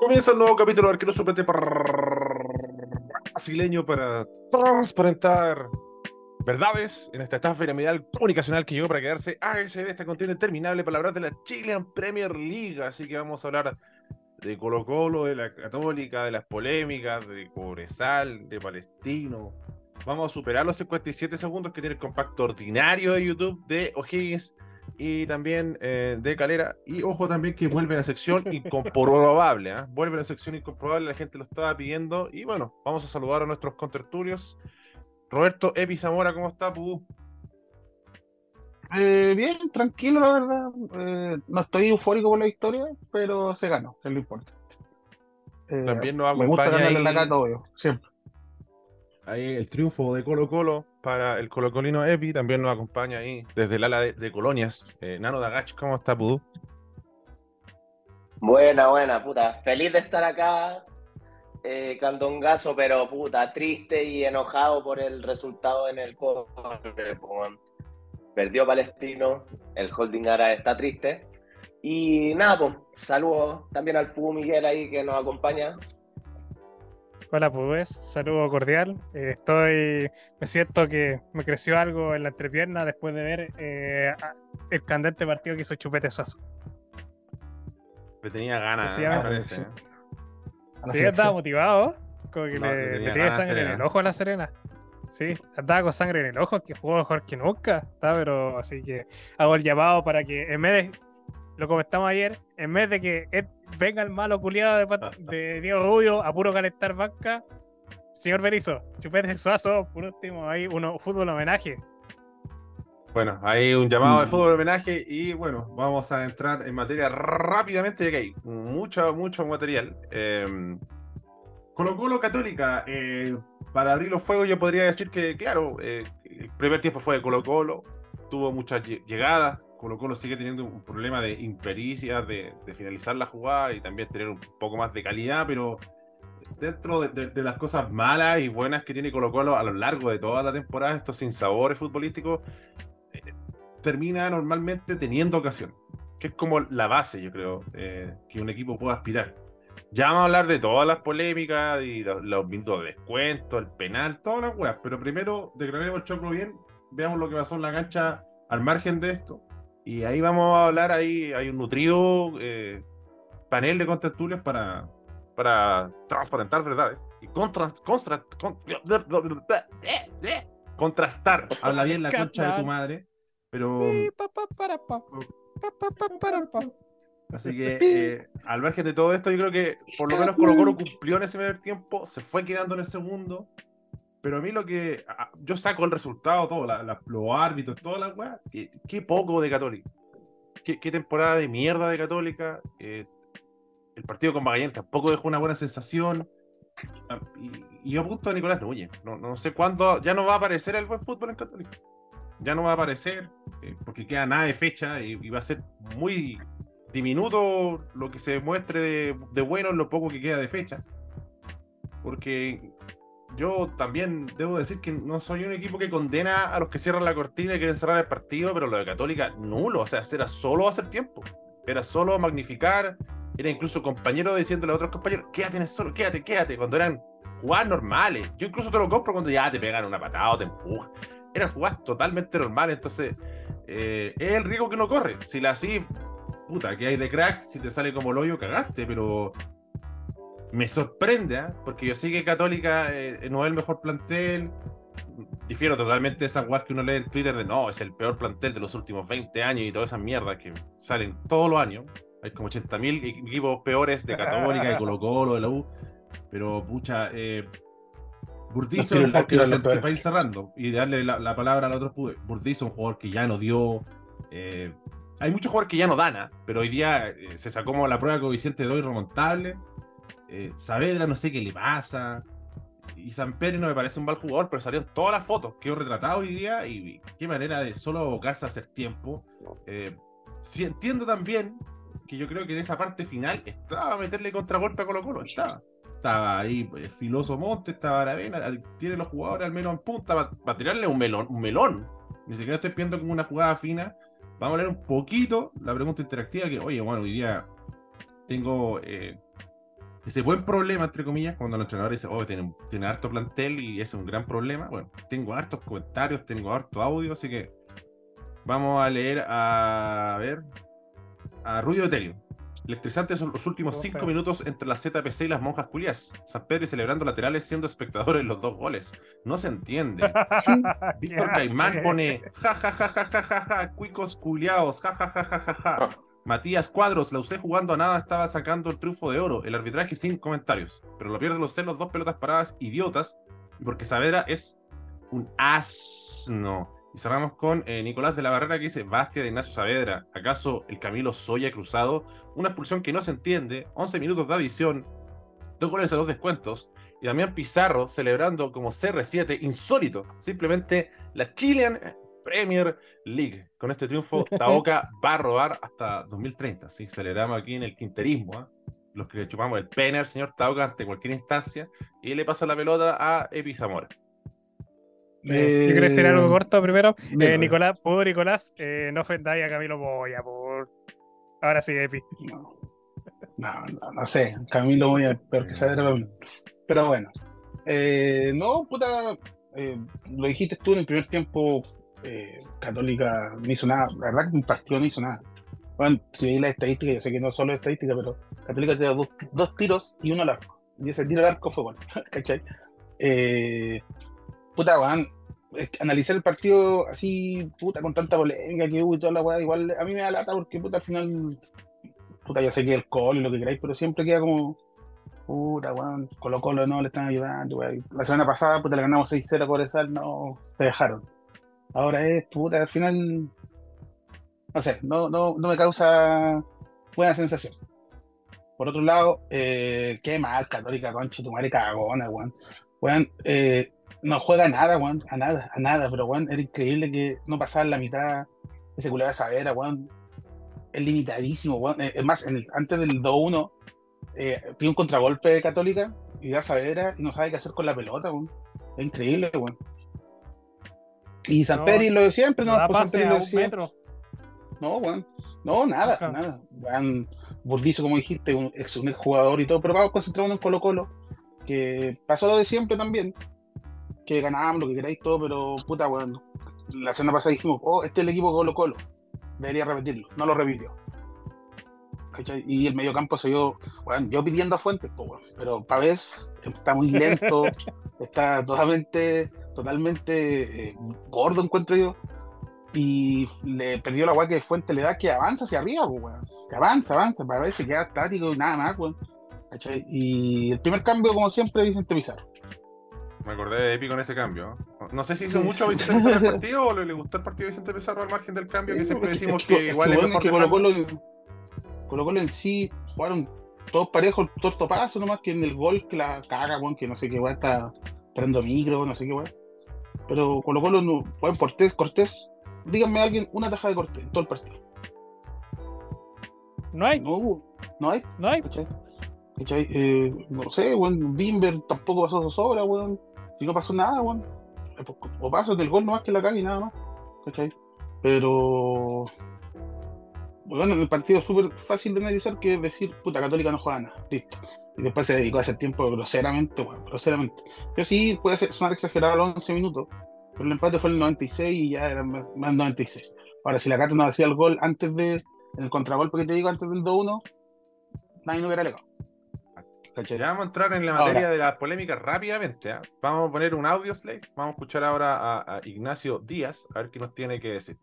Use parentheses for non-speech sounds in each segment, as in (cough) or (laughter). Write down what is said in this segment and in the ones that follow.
Comienza el nuevo capítulo de Arquero Suplente brasileño para transparentar verdades en esta estafa piramidal comunicacional que llegó para quedarse ASB, esta contienda interminable para hablar de la Chilean Premier League. Así que vamos a hablar de Colo Colo, de la Católica, de las polémicas, de Cobresal, de Palestino. Vamos a superar los 57 segundos que tiene el compacto ordinario de YouTube de O'Higgins y también eh, de Calera. Y ojo también que vuelve a la sección (laughs) incomprobable. ¿eh? Vuelve a la sección incomprobable, la gente lo estaba pidiendo. Y bueno, vamos a saludar a nuestros contertulios. Roberto Epi Zamora, ¿cómo está, Pudú? Eh, bien, tranquilo, la verdad. Eh, no estoy eufórico por la victoria, pero se ganó, es lo importante. Eh, también nos me gusta acompaña ganarle ahí, la obvio, siempre. ahí el triunfo de Colo Colo para el colocolino Epi. También nos acompaña ahí desde el ala de, Colonias. Eh, Nano Dagach, ¿cómo está, Pudú? Buena, buena, puta. Feliz de estar acá, eh, Candongazo, pero puta, triste y enojado por el resultado en el. Perdió Palestino, el holding ahora está triste. Y nada, pues, saludos también al Pugo Miguel ahí que nos acompaña. Hola, pues, saludo cordial. Eh, estoy, me siento que me creció algo en la entrepierna después de ver eh, el candente partido que hizo Chupete Suazo. Le tenía ganas, Sí, me ah, parece. sí. Sí, andaba motivado, como que No, le, le tenía sangre en el ojo a la Serena. Sí, andaba con sangre en el ojo, que jugó mejor que nunca. Está, pero así que hago el llamado para que en vez de, lo comentamos ayer, en vez de que Ed- venga el malo culiado (laughs) de, Diego Rubio a puro calentar banca, señor Berizzo, Chupete Suazo, por último, ahí uno fútbol homenaje. Bueno, hay un llamado de Mm. fútbol homenaje y bueno, vamos a entrar en materia rápidamente, ya que hay mucho, mucho material. Eh, Colo Colo Católica, eh, para abrir los fuegos yo podría decir que, claro, eh, el primer tiempo fue de Colo Colo, tuvo muchas lle- llegadas, Colo Colo sigue teniendo un problema de impericia, de, finalizar la jugada y también tener un poco más de calidad, pero dentro de, de- las cosas malas y buenas que tiene Colo Colo a lo largo de toda la temporada, estos sinsabores futbolísticos, eh, termina normalmente teniendo ocasión, que es como la base, yo creo, eh, que un equipo pueda aspirar. Ya vamos a hablar de todas las polémicas y los, los minutos de descuento, el penal, todas las weas, pero primero declaremos el choclo bien, veamos lo que pasó en la cancha al margen de esto. Y ahí vamos a hablar, ahí hay un nutrido eh, panel de contertulios para, para transparentar verdades y contra, contra- con- contrastar. Habla bien la concha de tu madre, pero... Así que eh, al margen de todo esto, yo creo que por lo menos Colo Colo cumplió en ese primer tiempo, se fue quedando en el segundo. Pero a mí lo que. yo saco el resultado, todo, la- los árbitros, toda la weá. Qué, poco de Católica. Qué, temporada de mierda de Católica. eh, el partido con Magallanes tampoco dejó una buena sensación. Ah, Y, yo apunto a Nicolás Núñez. No, no sé cuándo. Ya no va a aparecer el buen fútbol en Católica. Ya no va a aparecer, eh, porque queda nada de fecha y, va a ser muy diminuto lo que se muestre de, de bueno en lo poco que queda de fecha. Porque yo también debo decir que no soy un equipo que condena a los que cierran la cortina y quieren cerrar el partido, pero lo de Católica, nulo. O sea, era solo hacer tiempo. Era solo magnificar. Era incluso compañero diciéndole a otros compañeros, quédate en el solo, quédate, quédate. Cuando eran jugadas normales. Yo incluso te lo compro cuando ya te pegan una patada o te empujan. Eran jugadas totalmente normales. Entonces, eh, es el riesgo que uno corre. Si la así puta, que hay de crack, si te sale como el hoyo, cagaste, pero me sorprende, ¿ah? porque yo sé que Católica eh, no es el mejor plantel. Difiero totalmente de esas weas que uno lee en Twitter de no, es el peor plantel de los últimos 20 años y todas esas mierdas que salen todos los años. Hay como 80.000 e- equipos peores de Católica, de Colo Colo, de la U. Pero, pucha, eh, Burdizo, No es un jugador que va a para ir cerrando y darle la, la palabra al otro pude. Burdizo es un jugador que ya no dio. eh, hay muchos jugadores que ya no dan, ¿ah? pero hoy día eh, se sacó como la prueba coeficiente de dos irremontable. Eh, Saavedra no sé qué le pasa. Y San Pedro no me parece un mal jugador, pero salieron todas las fotos. Quedó retratado hoy día y qué manera de solo abocarse a hacer tiempo. Eh, sí, entiendo también que yo creo que en esa parte final estaba meterle contragolpe a Colo Colo. Estaba. Estaba ahí pues, Filoso Monte, estaba Aravena, tiene los jugadores al menos en punta para tirarle un melón, un melón. Ni siquiera estoy pidiendo como una jugada fina. Vamos a leer un poquito la pregunta interactiva que, oye, bueno, hoy día tengo eh, ese buen problema, entre comillas, cuando el entrenador dice, oh, tiene, tiene harto plantel y es un gran problema. Bueno, tengo hartos comentarios, tengo harto audio, así que vamos a leer a, a ver a Rubio Eterio. Electrizantes son los últimos cinco minutos entre la ZPC y las monjas culias. San Pedro celebrando laterales siendo espectadores los dos goles. No se entiende. (laughs) Víctor Caimán (laughs) pone ja ja ja ja ja ja ja cuicos culiaos ja ja ja ja ja ja. Matías Cuadros, la usé jugando a nada, estaba sacando el triunfo de oro. El arbitraje sin comentarios. Pero lo pierde los celos, dos pelotas paradas idiotas. Y porque Saavedra es un asno. Y cerramos con eh, Nicolás de la Barrera que dice: Bastia de Ignacio Saavedra. ¿Acaso el Camilo Soya cruzado? Una expulsión que no se entiende. 11 minutos de adición. Dos goles a dos descuentos. Y Damián Pizarro celebrando como CR7, insólito. Simplemente la Chilean Premier League. Con este triunfo, (laughs) Taoka va a robar hasta 2030. ¿sí? Celebramos aquí en el quinterismo. ¿ah? Los que le chupamos el pene al señor Taoka ante cualquier instancia. Y le pasa la pelota a Epi Zamora. Eh, Yo quiero decir algo corto primero. Eh. Nicolás, por Nicolás, eh, no ofendáis a Camilo Boya, por. Ahora sí, Epi. No, no, no, no sé. Camilo muy peor que mí. Pero bueno. Eh, no, puta. eh, lo dijiste tú en el primer tiempo. Eh, Católica no hizo nada. La verdad que un partido no hizo nada. Bueno, si veis la estadística, yo sé que no solo es estadística, pero Católica te da dos, tiros y uno al arco. Y ese tiro al arco fue bueno. (laughs) ¿Cachai? Eh, puta, weón. Analizar el partido así, puta, con tanta polémica que hubo y toda la weá, igual a mí me da lata porque, puta, al final puta, yo sé que el call y lo que queráis, pero siempre queda como, puta, weón, Colo Colo no le están ayudando, weón. La semana pasada, puta, le ganamos 6-0 a Cobresal, no, se dejaron. Ahora es, puta, al final, no sé, no, no, no me causa buena sensación. Por otro lado, eh, qué mal, Católica, concha, tu madre cagona, weón. Weón, eh, no juega a nada, weón, a nada, a nada, pero weón, era increíble que no pasaban la mitad ese culero de Savera, weón. Es limitadísimo, weón. Eh, Es más, antes del 2-1, eh, tiene un contragolpe de Católica y da Saavedra y no sabe qué hacer con la pelota, weón. Es increíble, weón. Y San No, Pedro lo de siempre, no, pues San Pedro lo de siempre. metro. No, weón. No, nada, Ajá. nada. Weón, Burdizo, como dijiste, un ex, un jugador y todo, pero vamos concentrarnos en Colo Colo, que pasó lo de siempre también, que ganábamos lo que queráis todo, pero puta, weón. La semana pasada dijimos, oh, este es el equipo Colo Colo. Debería repetirlo. No lo repitió. Y el mediocampo se vio, weón, yo pidiendo a Fuentes, pues, weón, pero Pavés está muy lento, (laughs) está totalmente, totalmente eh, gordo, encuentro yo y le perdió la weá que Fuente le da que avanza hacia arriba, pues. Que avanza, avanza, para ver se queda estático y nada más, weón. Y el primer cambio, como siempre, Vicente Pizarro. Me acordé de Epi con ese cambio. ¿no? Sé si hizo mucho Vicente Pizarro el partido o le, gustó el partido de Vicente Pizarro al margen del cambio, que siempre decimos que, igual es mejor que Colo. Colo, en sí jugaron todos parejos, torto paso, nomás que en el gol que la caga, weón, que no sé qué weá está esperando micro, no sé qué weá. Pero Colo Colo no, weón, Cortés, Cortés, díganme a alguien una taja de Cortés en todo el partido. No hay, No hubo, no hay. no hay. ¿cachai? ¿Cachai? Eh, no sé, weón, Bimber tampoco pasó su sobra, weón. Si no pasó nada, weón. Eh, O paso del gol nomás que la caga y nada más. ¿Cachai? Pero. Bueno, en el partido es súper fácil de analizar que es decir, puta, Católica no juega nada. Listo. Y después se dedicó a hacer tiempo groseramente, weón, groseramente. Yo sí, puede ser, sonar exagerado a los 11 minutos, pero el empate fue en el 96 y ya era más, más 96. Ahora, si la Cato no hacía el gol antes de, en el contragolpe que te digo, antes del 2-1, nadie no hubiera. ¿Cachai? Ya vamos a entrar en la Ahora. materia de las polémicas rápidamente. ¿ah? Vamos a poner un audio slave. Vamos a escuchar ahora a, a Ignacio Díaz, a ver qué nos tiene que decir.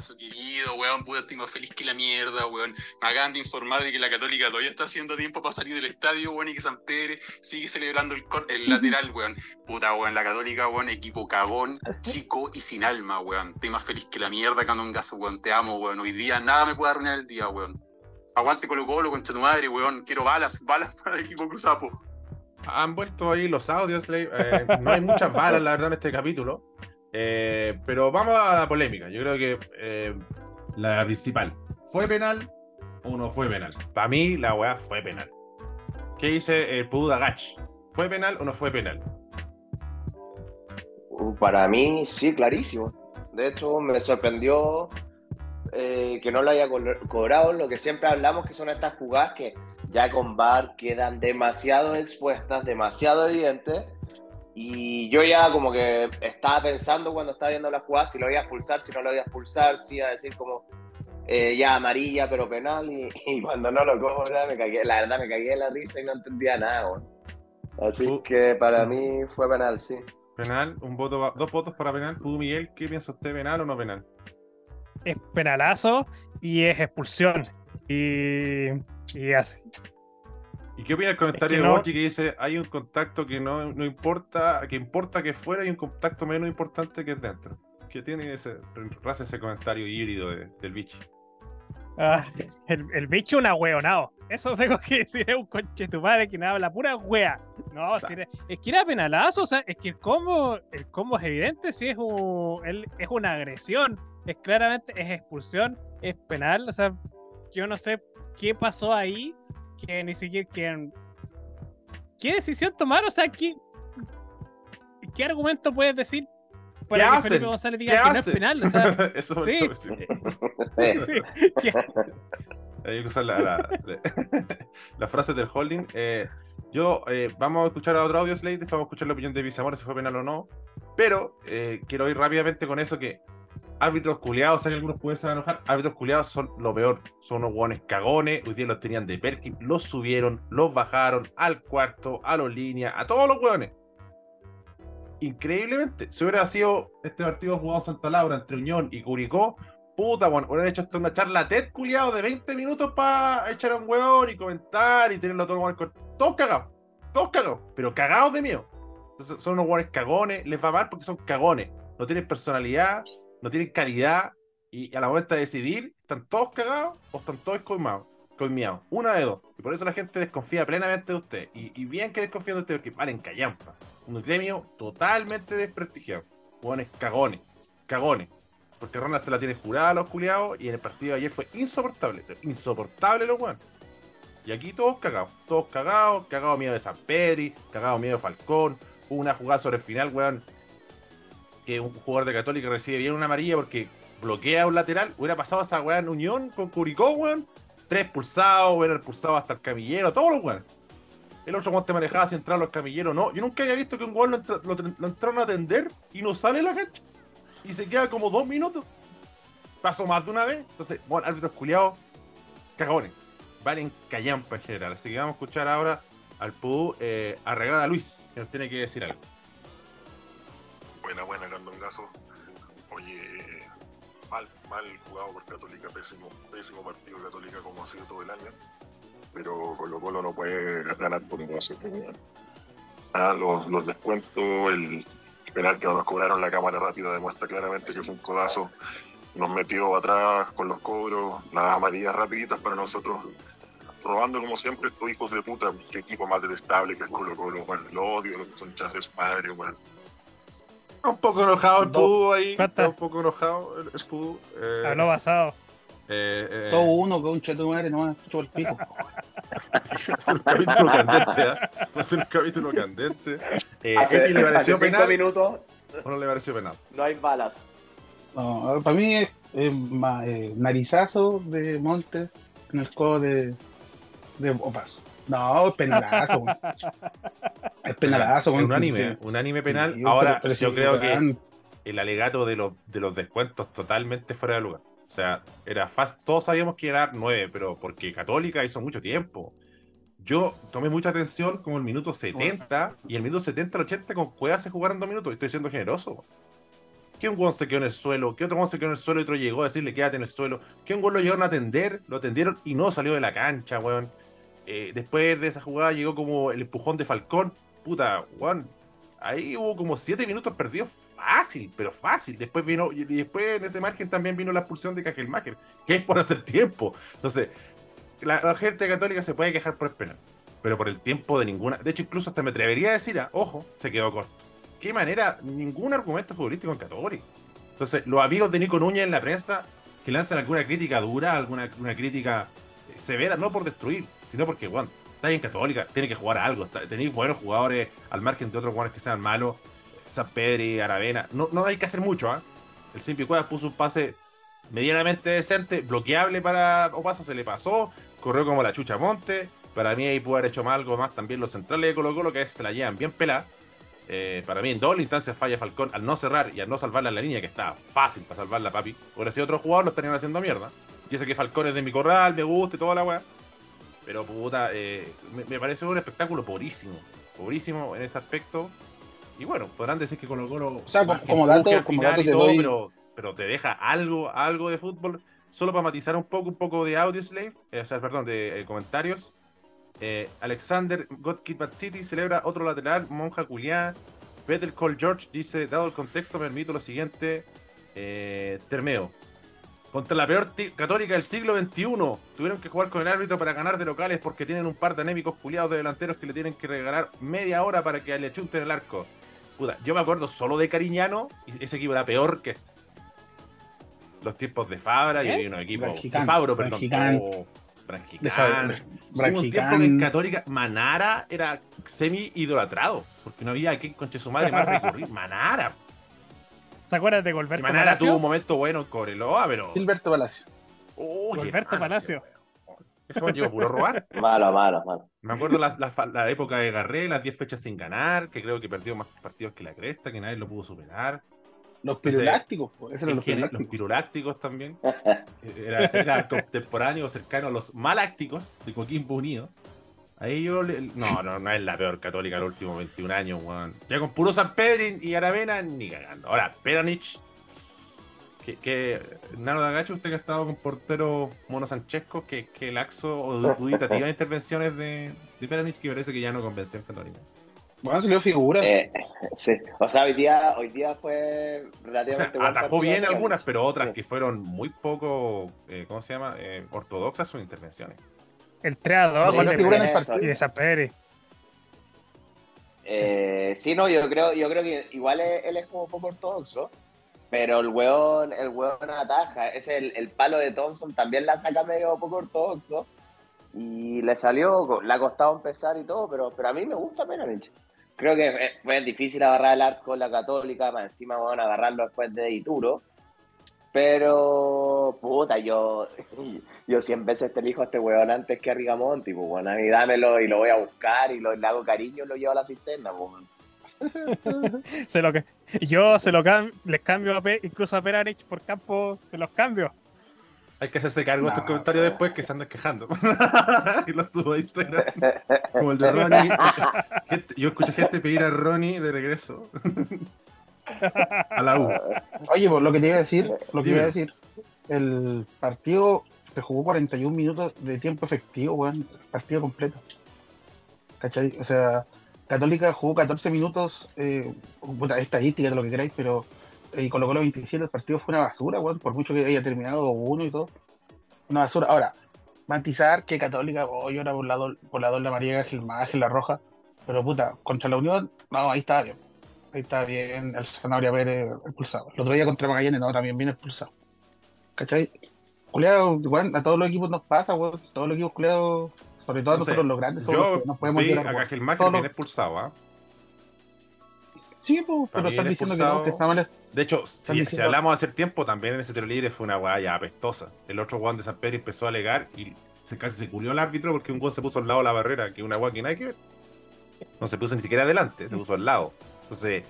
Caso querido, weón, puta, estoy más feliz que la mierda, weón. Me acaban de informar de que la Católica todavía está haciendo tiempo para salir del estadio, weón, y que San Pedro sigue celebrando el, el lateral, weón. Puta, weón, la Católica, weón, equipo cagón, chico y sin alma, weón. Estoy más feliz que la mierda, Candongazo, weón. Te amo, weón. Hoy día nada me puede arruinar el día, weón. Aguante Colo Colo, concha tu madre, weón. Quiero balas, balas para el equipo Cruzapo. Han vuelto ahí los audios. Eh, no hay muchas balas, la verdad, en este capítulo. Eh, pero vamos a la polémica. Yo creo que eh, la principal. ¿Fue penal o no fue penal? Para mí, la weá fue penal. ¿Qué dice el Puda Gach? ¿Fue penal o no fue penal? Uh, Para mí, sí, clarísimo. De hecho, me sorprendió eh, que no lo haya cobrado. Lo que siempre hablamos que son estas jugadas que ya con VAR quedan demasiado expuestas, demasiado evidentes. Y yo ya como que estaba pensando cuando estaba viendo la jugada si lo iba a expulsar, si no lo iba a expulsar, si iba a decir como eh, ya amarilla pero penal. Y, (laughs) y cuando no lo cobra, me cagué, la verdad me cagué de la risa y no entendía nada. Así Uh. que para mí fue penal, sí. Penal, un voto, dos votos para penal. Tú, Miguel, ¿qué piensa usted, penal o no penal? Es penalazo y es expulsión. Y, y así. ¿Y qué opina el comentario que de no- Borgi que dice hay un contacto que no, no importa, que importa que fuera y un contacto menos importante que es dentro? ¿Qué tiene ese, raza ese comentario híbrido de- del bicho? Ah, el, el bicho una hueonao. Eso (laughs) tengo que decir, es un conche tu madre que no habla pura wea. No, si era- es que era penalazo, o sea, es que el combo, el combo es evidente, si es un, el- es una agresión, es claramente, es expulsión, es penal, o sea, yo no sé qué pasó ahí, que ni siquiera, que, qué decisión tomar, o sea, qué, qué argumento puedes decir para ¿Qué que hacen? Felipe González ¿Qué diga que no es hacen? penal, o (laughs) sea, Eso sí. eso- sí. Sí. sí, ¿qué- Hay que usar la, (laughs) la, frase del holding. Eh, yo, eh, vamos a escuchar a otro audio, Slade, después vamos a escuchar la opinión de Bizamor si fue penal o no. Pero eh, quiero ir rápidamente con eso que árbitros culiados, sé que algunos pueden enojar, árbitros culiados son lo peor, son unos hueones cagones, hoy día los tenían de Perkin, los subieron, los bajaron al cuarto, a los líneas, a todos los hueones. Increíblemente, si hubiera sido este partido jugado Santa Laura entre Unión y Curicó, puta, bueno, hubieran hecho hasta una charla TED culiado de 20 minutos para echar a un huevón y comentar y tenerlo todo el cor- Todos cagados, todos cagados, pero cagados de miedo. Son unos hueones cagones, les va mal porque son cagones, no tienen personalidad, no tienen calidad y a la momento de decidir, están todos cagados o están todos coimados. Coimeados, una de dos. Y por eso la gente desconfía plenamente de usted. Y, bien que desconfían de usted, porque valen callampa. Un gremio totalmente desprestigiado. Hueones cagones, cagones. Porque Ronald se la tiene jurada a los culiados y en el partido de ayer fue insoportable. Insoportable los weones. Y aquí todos cagados. Todos cagados. Cagado miedo de San Pedri. Cagado miedo de Falcón. Una jugada sobre el final, weón. Que un jugador de Católica recibe bien una amarilla porque bloquea un lateral. Hubiera pasado esa weá en Unión con Curicó, weón. Tres expulsados, hubiera expulsado hasta el camillero, todos los weones. El otro weón te manejaba si entraba los camilleros no. Yo nunca había visto que un weón lo, entra- lo, entraron a atender y no sale la cancha y se queda como dos minutos. Pasó más de una vez. Entonces, bueno, árbitros culiados, cagones. Valen callampa en general. Así que vamos a escuchar ahora al Pudú eh, a Luis, que nos tiene que decir algo. Buena, buena, Candongazo. Oye, mal, mal jugado por Católica, pésimo, pésimo partido Católica como ha sido todo el año. Pero Colo Colo no puede ganar por un Ah, los, los descuentos, el penal que no nos cobraron la cámara rápida demuestra claramente que fue un codazo. Nos metió atrás con los cobros, las amarillas rapiditas para nosotros. Robando como siempre estos hijos de puta, qué equipo más detestable que es Colo Colo, bueno, lo odio, los conchas de su madre, bueno. Un poco enojado el. Pudú ahí. Está un poco enojado el, el Pudú. Eh, habló basado. eh, eh, Todo uno con un cheto madre nomás, chupa el pico. Va a ser un capítulo candente, ¿ah? A ser un capítulo candente. Eh, Hace- ¿Eti le pareció penal minutos o no le pareció penal? no hay balas. No, para mí es, es ma- eh, narizazo de Montes en el codo de, de Opaso. No, es penalazo. es penalazo. Un anime, un anime penal. Sí, Ahora, pero- pero yo creo que el alegato de los, de los descuentos totalmente fuera de lugar. O sea, era fácil. Todos sabíamos que era 9, pero porque Católica hizo mucho tiempo. Yo tomé mucha atención como el minuto 70 y el minuto 70 al 80 con Cuevas se jugaron dos minutos. Estoy siendo generoso. Que un guan se quedó en el suelo, que otro guan se quedó en el suelo y otro llegó a decirle quédate en el suelo, que un guan lo llegaron a atender, lo atendieron y no salió de la cancha, weón. Eh, después de esa jugada llegó como el empujón de Falcón. Puta, weón. Ahí hubo como 7 minutos perdidos fácil, pero fácil. Después vino, y después en ese margen también vino la expulsión de Cajelmacher, que es por hacer tiempo. Entonces, la, gente católica se puede quejar por el penal, pero por el tiempo de ninguna. De hecho, incluso hasta me atrevería a decir, ah, ojo, se quedó corto. ¿Qué manera? Ningún argumento futbolístico en Católica. Entonces, los amigos de Nico Núñez en la prensa que lanzan alguna crítica dura, alguna una crítica severa, no por destruir, sino porque, bueno, está bien Católica, tiene que jugar a algo. Tenéis buenos jugadores al margen de otros jugadores que sean malos. San Pedri, Aravena. No, no hay que hacer mucho, ¿ah? El Simpi Cuevas puso un pase medianamente decente, bloqueable para Opaso, se le pasó, corrió como la chucha a Monte, Para mí ahí pudo haber hecho más, algo más también los centrales de Colo Colo, que es, se la llevan bien pelada. Eh, para mí en doble instancia falla Falcón al no cerrar y al no salvarla en la línea, que está fácil para salvarla, papi. Hubiera sido otro jugador, lo estarían haciendo mierda. Y ese que Falcón es de mi corral, me gusta y toda la weá. Pero puta, eh, me, me parece un espectáculo pobrísimo. Pobrísimo en ese aspecto. Y bueno, podrán decir que Colo Colo. O sea, como- dato- al como final dato y te todo, doy- pero, pero te deja algo, algo de fútbol. Solo para matizar un poco, un poco de audio slave, eh, o sea, perdón, de eh, comentarios. Eh, Alexander Godkid Bad City celebra otro lateral, Monja Culiá. Better Call George dice, dado el contexto, me permito lo siguiente. Termeo. Contra la peor católica del siglo XXI. Tuvieron que jugar con el árbitro para ganar de locales porque tienen un par de anémicos culiados de delanteros que le tienen que regalar media hora para que le chunten el arco. Puta, yo me acuerdo solo de Cariñano y ese equipo era peor que este. Los tiempos de Fabra y ¿Eh? había unos equipos. De Fabro, perdón. Branjicán. Oh, Branjicán. Hubo un tiempo que en. Católica Manara era semi idolatrado porque no había a quien conche su madre más recurrir. Manara. ¿Se acuerdan de Golberto Manara Palacio? tuvo un momento bueno en Cobreloa, pero. Gilberto Palacio. Oh, malo Palacio. ese- Ese man llegó a puro robar. Malo, malo, malo. Me acuerdo la, la fa- la época de Garré, las 10 fechas sin ganar, que creo que perdió más partidos que la cresta, que nadie lo pudo superar. Los po, esos eran los gene- los pirulácticos. pirulácticos también. (laughs) Era, era contemporáneo, cercano a los malácticos de Coquimbo Unido. Ahí yo. le- no, no, no es la peor católica de los últimos 21 años, weón. Ya con puro San Pedrin y Aravena, ni cagando. Ahora, Peranich. Que, que Nano de Agacho, usted que ha estado con portero Mono Sanchesco, que, que laxo o du- duditativas intervenciones de, de Peranich, que parece que ya no convenció en Católica. Bueno, se le dio figura. Eh, sí. O sea, hoy día, hoy día fue O sea, relativamente buen atajó bien algunas, pero otras Sí. que fueron muy poco, eh, ¿cómo se llama? Eh, ortodoxas sus intervenciones. El 3 a 2 Sí, gol la de figura en el partido. y. Eh, sí, no, yo creo, yo creo que igual él es como poco ortodoxo, pero el weón, el weón ataja. Es el, el palo de Thompson también la saca medio poco ortodoxo. Y le salió, le ha costado empezar y todo, pero, pero a mí me gusta Peranich. Creo que es difícil agarrar el arco la católica, más encima a agarrarlo después de Ituro. Pero, puta, yo, yo 100 veces te elijo a este weón antes que a Rigamonti, pues bueno, a mí dámelo y lo voy a buscar y lo, le hago cariño y lo llevo a la cisterna, pues. (laughs) Se lo que, yo se lo cam- les cambio a Pe- incluso a Peranich por campo, se los cambio. Hay que hacerse cargo de estos No, comentarios no. después que se andan quejando. (laughs) y los subo a Instagram. (laughs) Como el de Ronnie. Gente- yo escuché gente pedir a Ronnie de regreso. A la U. Oye, pues lo que te iba a decir, lo que iba a decir, el partido se jugó 41 minutos de tiempo efectivo, weón, partido completo. ¿Cachai? O sea, Católica jugó 14 minutos, eh, estadística de lo que queráis, pero eh, y colocó los 27, el partido fue una basura, weón, por mucho que haya terminado 2-1 y todo. Una basura. Ahora, matizar que Católica, hoy ahora por la, do- por la doble más Ángel la roja, pero puta, contra la Unión, no, ahí estaba bien. Ahí está bien el Zanahoria Pérez expulsado. El otro día contra Magallanes, no, también bien expulsado. ¿Cachai? Culeado, weón, a todos los equipos nos pasa, weón. Todos los equipos culeados, sobre todo No sé, nosotros los grandes, somos Yo los que nos podemos vi a. Cajelmacher bien los- expulsado. ¿ah? Sí, pues, pero están diciendo que no, que está mal. De hecho, si, si diciendo- hablamos hace tiempo, también en ese tiro libre fue una weá ya apestosa. El otro weón de San Pedro empezó a alegar y se casi se culió el árbitro porque un weón se puso al lado de la barrera, que una weá que nada que ver. No se puso ni siquiera adelante, se puso al lado. Entonces,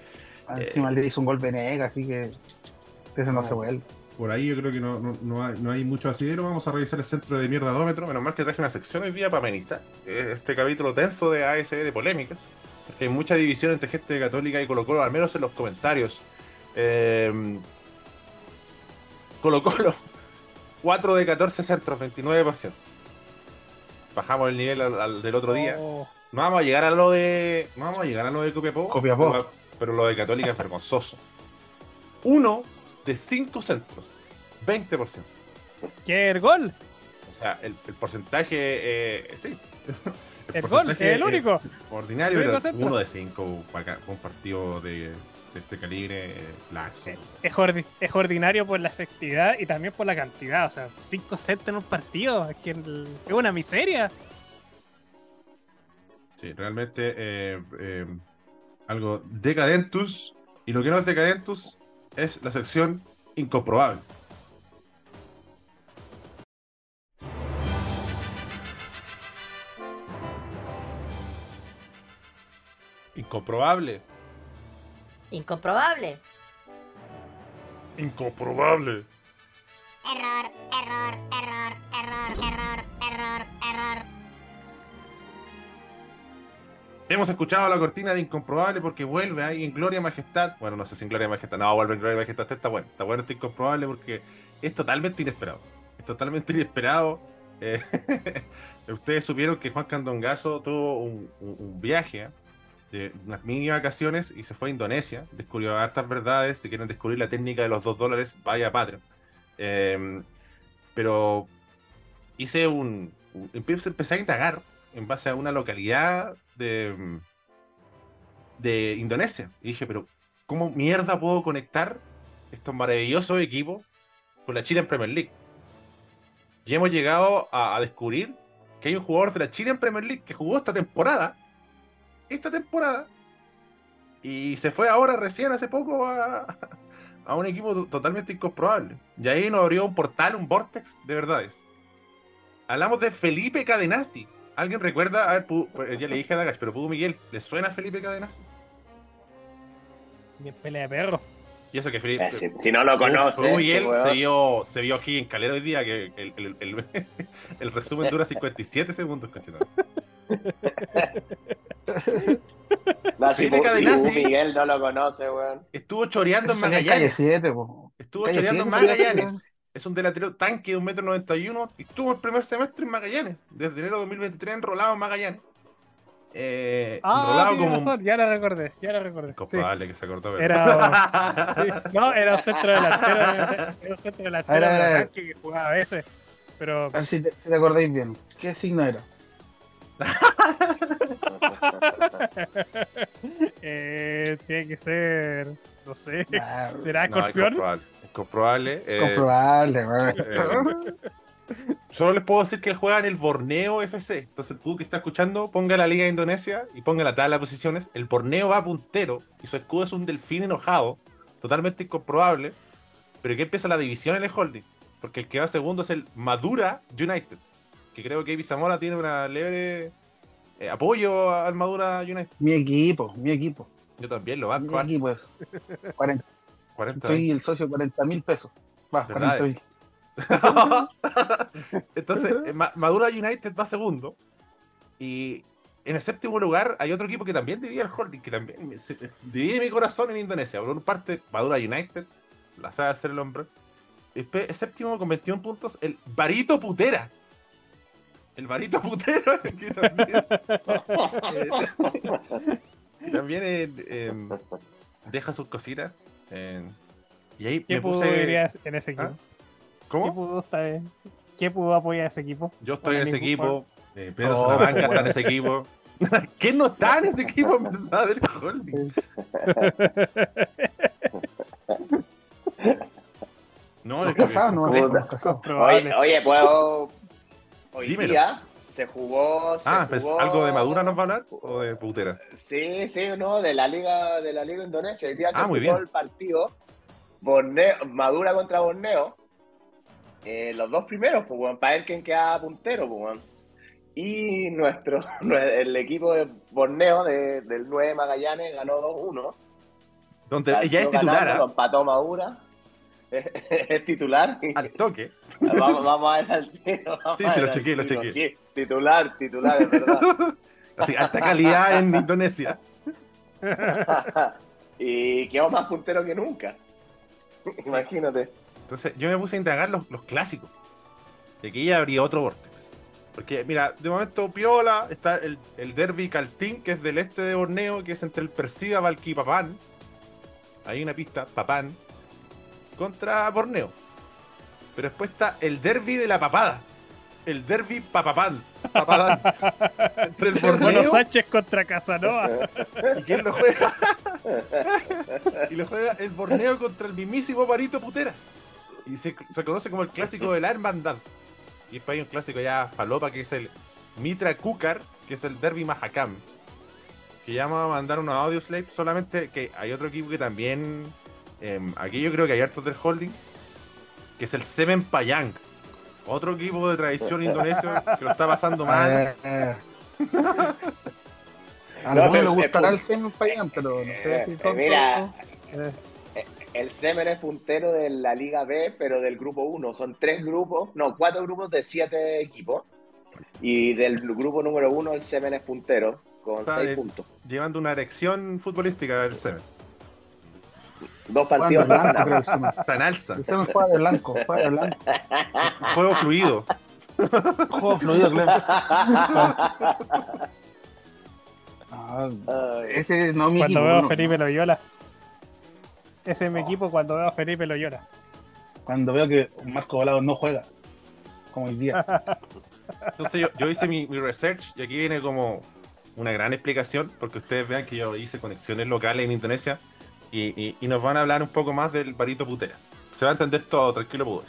Encima le hizo un gol Venega, así que eso no, No. se vuelve. por ahí yo creo que no, no, no hay, no hay mucho asidero. Vamos a revisar el centro de mierdadómetro. Menos mal que traje una sección hoy día para amenizar eh, este capítulo tenso de ASB de polémicas. Porque hay mucha división entre gente católica y Colo Colo, al menos en los comentarios. Eh, Colo Colo, (laughs) 4 de 14 centros, 29%. Bajamos el nivel al, al del otro día. Oh, No vamos a llegar a lo de. No vamos a llegar a lo de Copiapó. Copiapó. Pero, pero lo de Católica es vergonzoso. Uno de cinco centros. 20%. ¿Qué el gol? O sea, el, el porcentaje. eh, sí. (laughs) El gol, porcentaje, el eh, único. ordinario, Único pero uno de cinco para un partido de, de este calibre, eh, laxo. Es, ordi- es ordinario por la efectividad y también por la cantidad. O sea, 5 sets en un partido. Es, que el- es una miseria. Sí, realmente eh, eh, algo decadentus. Y lo que no es decadentus es la sección incomprobable. Incomprobable. Incomprobable. Incomprobable. Error, error, error, error, error, error, error. Hemos escuchado la cortina de Incomprobable porque vuelve ahí en Gloria Majestad. Bueno, no sé si en Gloria Majestad. No, vuelve en Gloria Majestad. Está bueno. Está bueno este Incomprobable porque es totalmente inesperado. Es totalmente (laughs) inesperado. Eh, (laughs) ustedes supieron que Juan Candongazo tuvo un, viaje ¿eh? de unas mini vacaciones y se fue a Indonesia. Descubrió hartas verdades. Si quieren descubrir la técnica de los dos dólares, vaya Patreon. Eh, pero hice un, un- empecé a indagar en base a una localidad de, de Indonesia. Y dije, pero ¿cómo mierda puedo conectar estos maravillosos equipos con la Chile en Premier League? Y hemos llegado a, a descubrir que hay un jugador de la Chile en Premier League que jugó esta temporada, esta temporada, y se fue ahora recién hace poco a, (laughs) a un equipo to- totalmente incomprobable. Y ahí nos abrió un portal, un vortex de verdades. Hablamos de Felipe Cadenazzi. ¿Alguien recuerda? A ver, Pu- pues, ya le dije a Dagash, pero Pudo Miguel, ¿le suena Felipe Cadenazzi? Bien pelea de perro. Y eso que Felipe. Eh, si, si no lo conoce. Pudo Miguel este se vio, se vio aquí en Calera hoy día, que el, el- el- el (laughs) resumen dura 57 segundos, conchetumare. (laughs) No, si si Cadenazzi. Pu Miguel no lo conoce, weón. Estuvo choreando en Magallanes. 7, po. Estuvo choreando en Magallanes. Es un delantero tanque de 1,91m y estuvo el primer semestre en Magallanes. Desde enero de 2023 enrolado en Magallanes. Eh, Ah, como. razón, ya lo recordé, ya lo recordé. Sí. Incomprobable que se acordó. pero- Era- (laughs) Sí, No, era un centro delantero, era un centro delantero A ver, a ver, a de ver. arranque que jugaba a veces. Pero A ver si te, si te acordáis bien. ¿Qué signo era? (laughs) eh, tiene que ser, no sé, ¿será No, escorpión? Incomprobable. eh, comprobable, weón. eh, solo les puedo decir que él juega en el Borneo FC. Entonces, el Pudu que está escuchando, ponga la Liga de Indonesia y ponga la tabla de posiciones. El Borneo va puntero y su escudo es un delfín enojado. Totalmente incomprobable. Pero que empieza la división en el holding. Porque el que va segundo es el Madura United. Que creo que Ibi Zamora tiene una leve eh, apoyo al Madura United. Mi equipo, mi equipo. Yo también lo Mi banco. equipo es. 40, 40 soy el socio 40 mil pesos. Va, ¿Verdad? 40 mil. (laughs) Entonces, eh, Ma- Madura United va segundo. Y en el séptimo lugar hay otro equipo que también divide el holding, que también divide mi corazón en Indonesia. Por una parte, Madura United, la sabe hacer el hombre. El séptimo con 21 puntos, el Barito Putera. El Barito (laughs) Putera, que también, eh, (laughs) que también eh, eh, deja sus cositas. Eh, y ahí ¿Qué me pudo puse. irías en ese equipo? ¿Ah? ¿Qué ¿Cómo? pudo, estar- ¿Qué pudo apoyar ese equipo? Yo estoy en ese equipo. eh, Pedro Oh, Salamanca bueno. está en ese equipo. (laughs) ¿Quién no está en ese equipo, en verdad, del holding? (laughs) No, es que- no, los casados. Probable. Oye, oye, puedo. Hoy Dímelo. día se jugó. se Ah, pues algo de Madura nos va a hablar o de putera. Sí, sí, no, de la liga, de la liga indonesia. Hoy día se Ah, muy jugó bien. el partido Borneo, Madura contra Borneo. Eh, los dos primeros, pues, weón, para ver quién queda puntero, pues. Y nuestro, (laughs) el equipo de Borneo de- del 9 Magallanes ganó 2-1. Donde Partió ella es titular, ganando, lo empató Madura. (laughs) es titular. al toque. vamos, vamos a ver al tiro. (laughs) Sí, sí, lo chequeé, lo chequeé. Sí, titular, titular, es verdad. (laughs) Así, alta calidad en Indonesia. (laughs) y quedó más puntero que nunca. Imagínate. Entonces, yo me puse a indagar los, los clásicos. De que ya habría otro Vortex. Porque, mira, de momento Piola, está el, el Derby Caltín, que es del este de Borneo, que es entre el Persiga, Valky y Papán. Hay una pista, Papán, contra Borneo. Pero después está el Derby de la Papada. El Derby Papapán. Papadán. entre el Borneo Sánchez contra Casanova. ¿Y quién lo juega? y lo juega el Borneo contra el mismísimo Parito Putera. Y se, se conoce como el clásico de la hermandad. Y después hay un clásico ya falopa que es el Mitra Kukar, que es el Derby Mahakam. Que ya vamos a mandar unos audio slave. Solamente que hay otro equipo que también. em, aquí yo creo que hay hartos del holding. Que es el Semen Payang. Otro equipo de tradición (laughs) indonesio que lo está pasando mal. Eh, eh, A No, algunos pero- les gustará eh, el semen Payán, pero no sé si eh, son mira, todos- Eh, el Semen es puntero de la Liga B, pero del grupo 1. Son tres grupos, no, cuatro grupos de siete equipos. Y del grupo número uno, el Semen es puntero, con Está seis puntos. Llevando una erección futbolística del Semen. Dos partidos más blanco, creo. (laughs) Está en alza. El semen juega de blanco, juega de blanco. Juego fluido. Juego fluido, claro. Ah, ese no es mi Cuando equipo, veo a no. Felipe Loyola. Ese es mi equipo cuando veo a Felipe Loyola. Cuando veo que Marco Volado no juega, como hoy día. Entonces yo, yo hice mi, mi research y aquí viene como una gran explicación, porque ustedes vean que yo hice conexiones locales en Indonesia y, y- y nos van a hablar un poco más del barito putera. Se va a entender todo, tranquilo,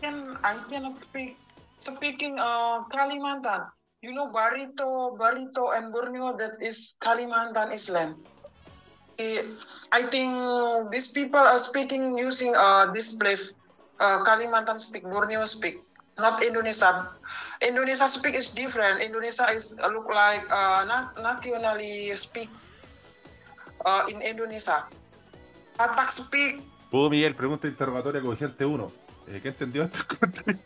can I cannot speak. Speaking uh, Kalimantan, you know Barito, Barito and Borneo that is Kalimantan Island. Eh, I think these people are speaking using uh, this place. Uh, Kalimantan speak, Borneo speak, not Indonesia. Indonesia speak is different. Indonesia is uh, look like uh, na- nationally speak uh, in Indonesia. Batak speak Pudo Miguel, pregunta interrogatoria coeficiente 1. Eh, ¿Qué entendió (laughs) estos comentarios?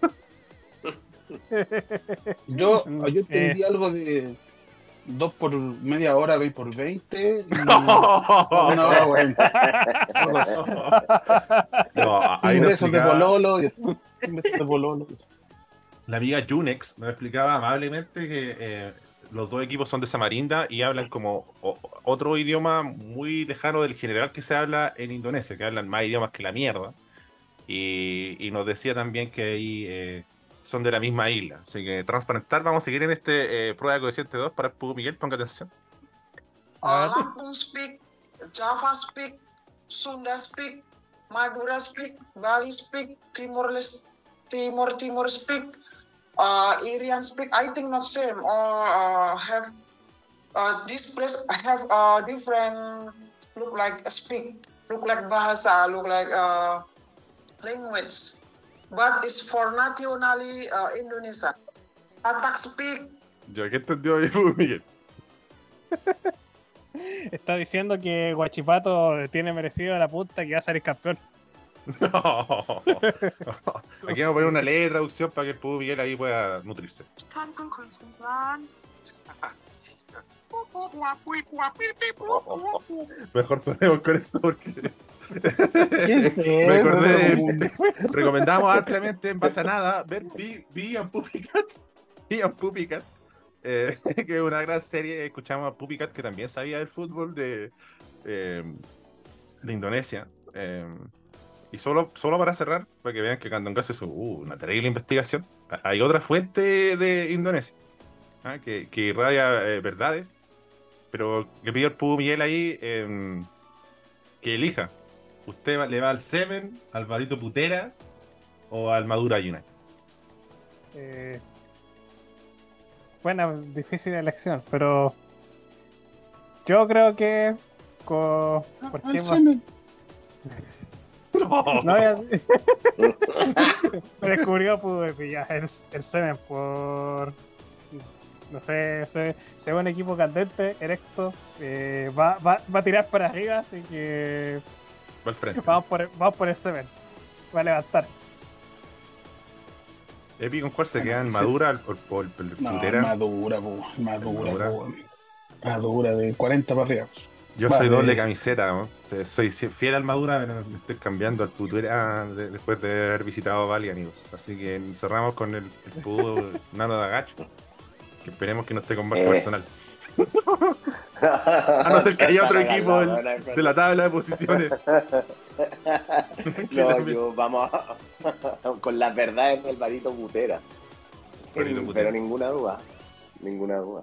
Yo, Mm, (laughs) yo entendí eh. algo de 2 por media hora, 20 por 20. y (laughs) Una hora 40. No, ahí nos besos de pololo. y- Un beso de pololo. La amiga Junex nos explicaba amablemente que eh, los dos equipos son de Samarinda y hablan como o- otro idioma muy lejano del general que se habla en Indonesia, que hablan más idiomas que la mierda. Y, y nos decía también que ahí eh, son de la misma isla. Así que transparentar, vamos a seguir en este eh, prueba de coeficiente 2 para Pugo Miguel, ponga atención. Lampung speak, Java speak, Sunda speak, Madura speak, Bali speak, Timor Leste, Timor Timor speak, uh, Irian speak. I think not same or uh, have uh, this place have uh, different look like speak, look like bahasa, look like uh, language, but it's for nationally uh, Indonesia. Atak speak. Yo, ¿qué entendió ahí (laughs) Miguel? Está diciendo que Guachipato tiene merecido la punta que va a salir campeón. No. (laughs) Aquí vamos a poner una ley de traducción para que el Pugo Miguel ahí pueda nutrirse. Mejor sonemos con esto porque ¿Qué (laughs) es me eso? acordé de- recomendamos ampliamente en base a nada ver Bee and Puppy Cat. (laughs) Bee and Puppy Cat, eh, que es una gran serie. Escuchamos a Puppy Cat que también sabía del fútbol de, eh, de Indonesia. eh, y solo, solo para cerrar, para que vean que Candongazo hizo uh, una terrible investigación. a- Hay otra fuente de Indonesia ¿ah? que, que irradia eh, verdades, pero le pido al Pudo Miguel ahí em, que elija. ¿Usted va- le va al Semen, al Barito Putera o al Madura United? Eh, buena, difícil elección, pero yo creo que con, ¿por qué semen. (laughs) No. No, ya- (laughs) me descubrió pude pillar el, el semen por no sé, se, se ve un equipo candente, erecto, eh, va, va, va a tirar para arriba, así que Va al frente. vamos por el, vamos por el semen. Va a levantar. Epi, ¿con cuál se Bueno, quedan? sí. ¿Madura o o el, el No, Putera? madura, po, madura, Madura. po. Madura de 40 para arriba. Yo soy eh. doble camiseta, ¿no? Soy- fiel al Madura, pero me estoy cambiando al Putera de- después de haber visitado Bali, amigos. Así que cerramos con el, el Pudo (laughs) Nano de Agacho. Que esperemos que no esté con marca Eh. personal. (laughs) A no ser que haya otro equipo del- De la tabla de posiciones. (laughs) No, yo vamos a- con las verdades del Barito Putera. Barito Pero Putera. ninguna duda. Ninguna duda.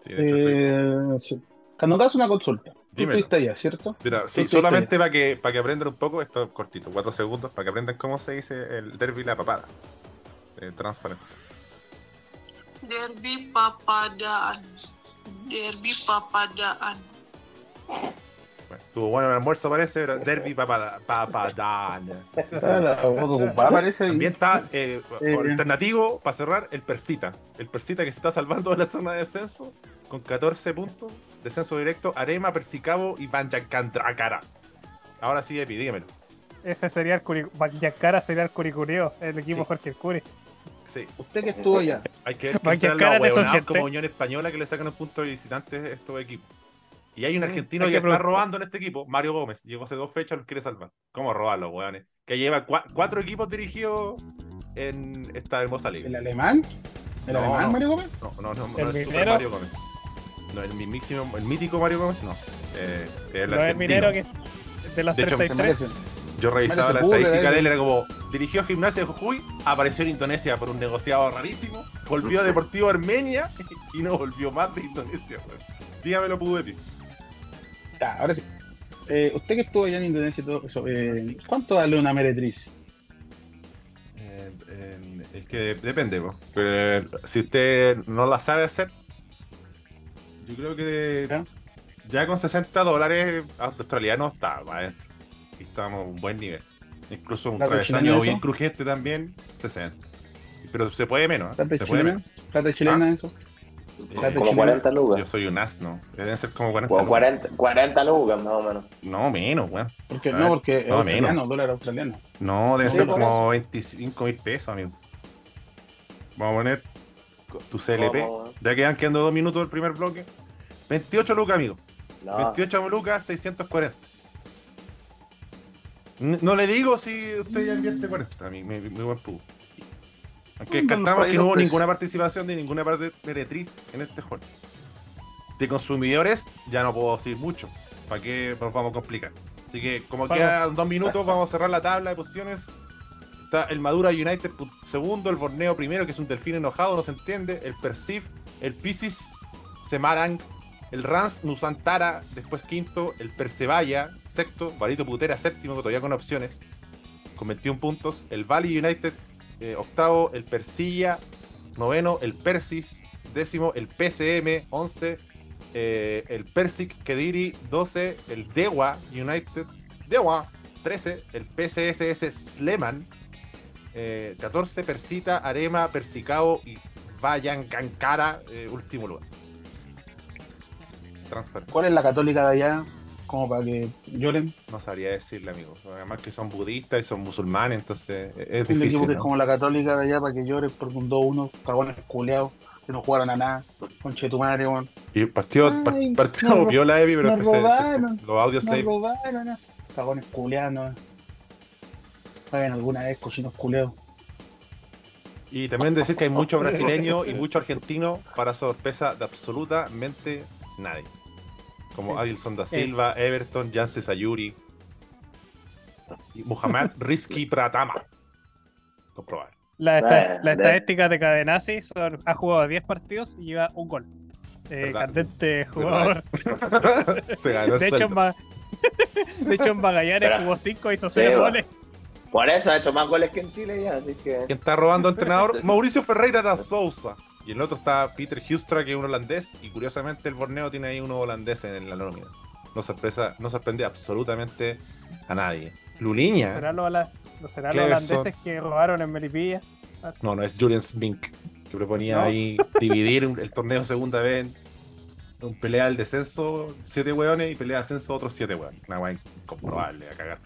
Sí, de hecho, estoy- Eh, sí. Cuando hagas una consulta, tú Dímelo. allá, ¿cierto? Mira, sí, ¿Tú solamente para que, para que aprendan un poco, esto es cortito, cuatro segundos, para que aprendan cómo se dice el derby la papada. Eh, transparente. Derby Papadaan. Derby Papadaan. Bueno, estuvo bueno el almuerzo, parece, pero derby papada, papadana. Ah. También está eh, Eh, alternativo para cerrar el Persita. El Persita que se está salvando de la zona de descenso. con 14 puntos. Descenso directo, Arema, Persicabo y Banjacandracara. Ahora sí, Epi, dígamelo. Ese sería el Curi... Banyacara sería el Curicureo, el equipo Sí. Jorge Curi. Sí, Usted que estuvo allá, hay que (laughs) ver Banjacara huevonados gente. como Unión Española que le sacan un punto de visitantes a estos equipos. Y hay un argentino hay que, que está robando en este equipo, Mario Gómez. Llegó hace dos fechas, los quiere salvar. ¿Cómo robarlos, weones? Que lleva cua- cuatro equipos dirigidos en esta hermosa liga. el alemán, el No, alemán, no. Mario Gómez. No, no, no, no ¿El es Super? Mario Gómez. No, el mismísimo, el mítico Mario Gómez, no. Eh, el No es argentino. minero que de los De hecho, Se 33. merece. Yo revisaba la estadística eh. de él, era como dirigió Gimnasia de Jujuy, apareció en Indonesia por un negociado rarísimo, volvió a Deportivo Armenia y no volvió más de Indonesia, weón. Dígamelo, Pudepi. Ya, ahora sí. Eh, usted que estuvo allá en Indonesia y todo eso, eh, ¿cuánto vale una meretriz? Eh, eh, es que depende, po. Pero si usted no la sabe hacer, yo creo que ¿Ya? ya con 60 dólares australianos está para adentro. Y estamos a un buen nivel. Incluso un ¿Plato travesaño bien eso? crujiente también, 60. Pero se puede menos, ¿eh? ¿Plata se puede chilena? menos. ¿Plata chilena eso? Eh, Como 40 yo lucas. soy un asno. Deben ser como 40 Como lucas. 40, 40 lucas, más o menos. No, menos, weón. Porque, no, porque es no, australiano, dólar australiano. No, debe Sí, ser como 25 mil pesos, amigo. Vamos a poner tu CLP. Ya quedan quedando dos minutos del primer bloque. 28 lucas, amigo. No, 28 lucas, 640. N- No le digo si usted ya invierte 40, a mí, mi, mi buen pudo. Aunque Pónganos descartamos que no hubo ninguna participación de ninguna parte meretriz en este juego. De consumidores, ya no puedo decir mucho. ¿Para qué nos vamos a complicar? Así que, como Vamos. quedan dos minutos, vamos a cerrar la tabla de posiciones. Está el Madura United segundo, el Borneo primero, que es un delfín enojado, no se entiende. El Persif, el Piscis Semarang, el Rans Nusantara, después quinto, el Persevalla, sexto, Barito Putera, séptimo, todavía con opciones, con 21 puntos. El Valley United, eh, octavo, el Persilla, noveno, el Persis, décimo, el PCM, 11, eh, el Persic Kediri, 12, el Dewa United, Dewa, 13, el PCSS Sleman, eh, 14, Persita, Arema, Persicao y Vayancankara, eh, último lugar. Transparente. ¿Cuál es la católica de allá? Como para que lloren. No sabría decirle, amigo. Además que son budistas y son musulmanes, entonces eh, es Un equipo difícil. que es ¿no? como la católica de allá para que lloren por un 2-1, cagones culeados, que no jugaron a nada. Conche tu madre, weón. Y partió, par- Ay, partió nos ro- viola Evi, pero nos es que se- se- robaron, los audios Nos robaron, ¿no? Cagones culeados, no. Vayan alguna vez, cochinos culeados. Y también decir que hay muchos brasileños y muchos argentinos para sorpresa de absolutamente nadie. Como. Adilson da Silva, Everton, Janse Sayuri y Muhammad (laughs) Rizky Pratama. Comprobar. La, esta- Bueno, la de- estadística de Cadenazzi son, ha jugado 10 partidos y lleva un gol. Eh, candente jugador. (laughs) Se ganó De hecho, en. Ma- de hecho, en Magallanes Pero- jugó 5 hizo Sí, 0 bueno. goles. Por eso ha hecho más goles que en Chile ya, así que. ¿Quién está robando (laughs) entrenador? Mauricio Ferreira da Sousa. Y el otro está Peter Hustra, que es un holandés. Y curiosamente el Borneo tiene ahí uno holandés en la nómina. No, sorpresa, no sorprende absolutamente a nadie. Luliña. ¿Serán los, no serán los Cleverson. holandeses que robaron en Melipilla? No, no, es Julian Smink, que proponía ¿No? ahí (laughs) dividir el torneo segunda vez en un pelea del descenso, siete hueones, y pelea de ascenso otros siete hueones. Una hueá incomprobable a cagar.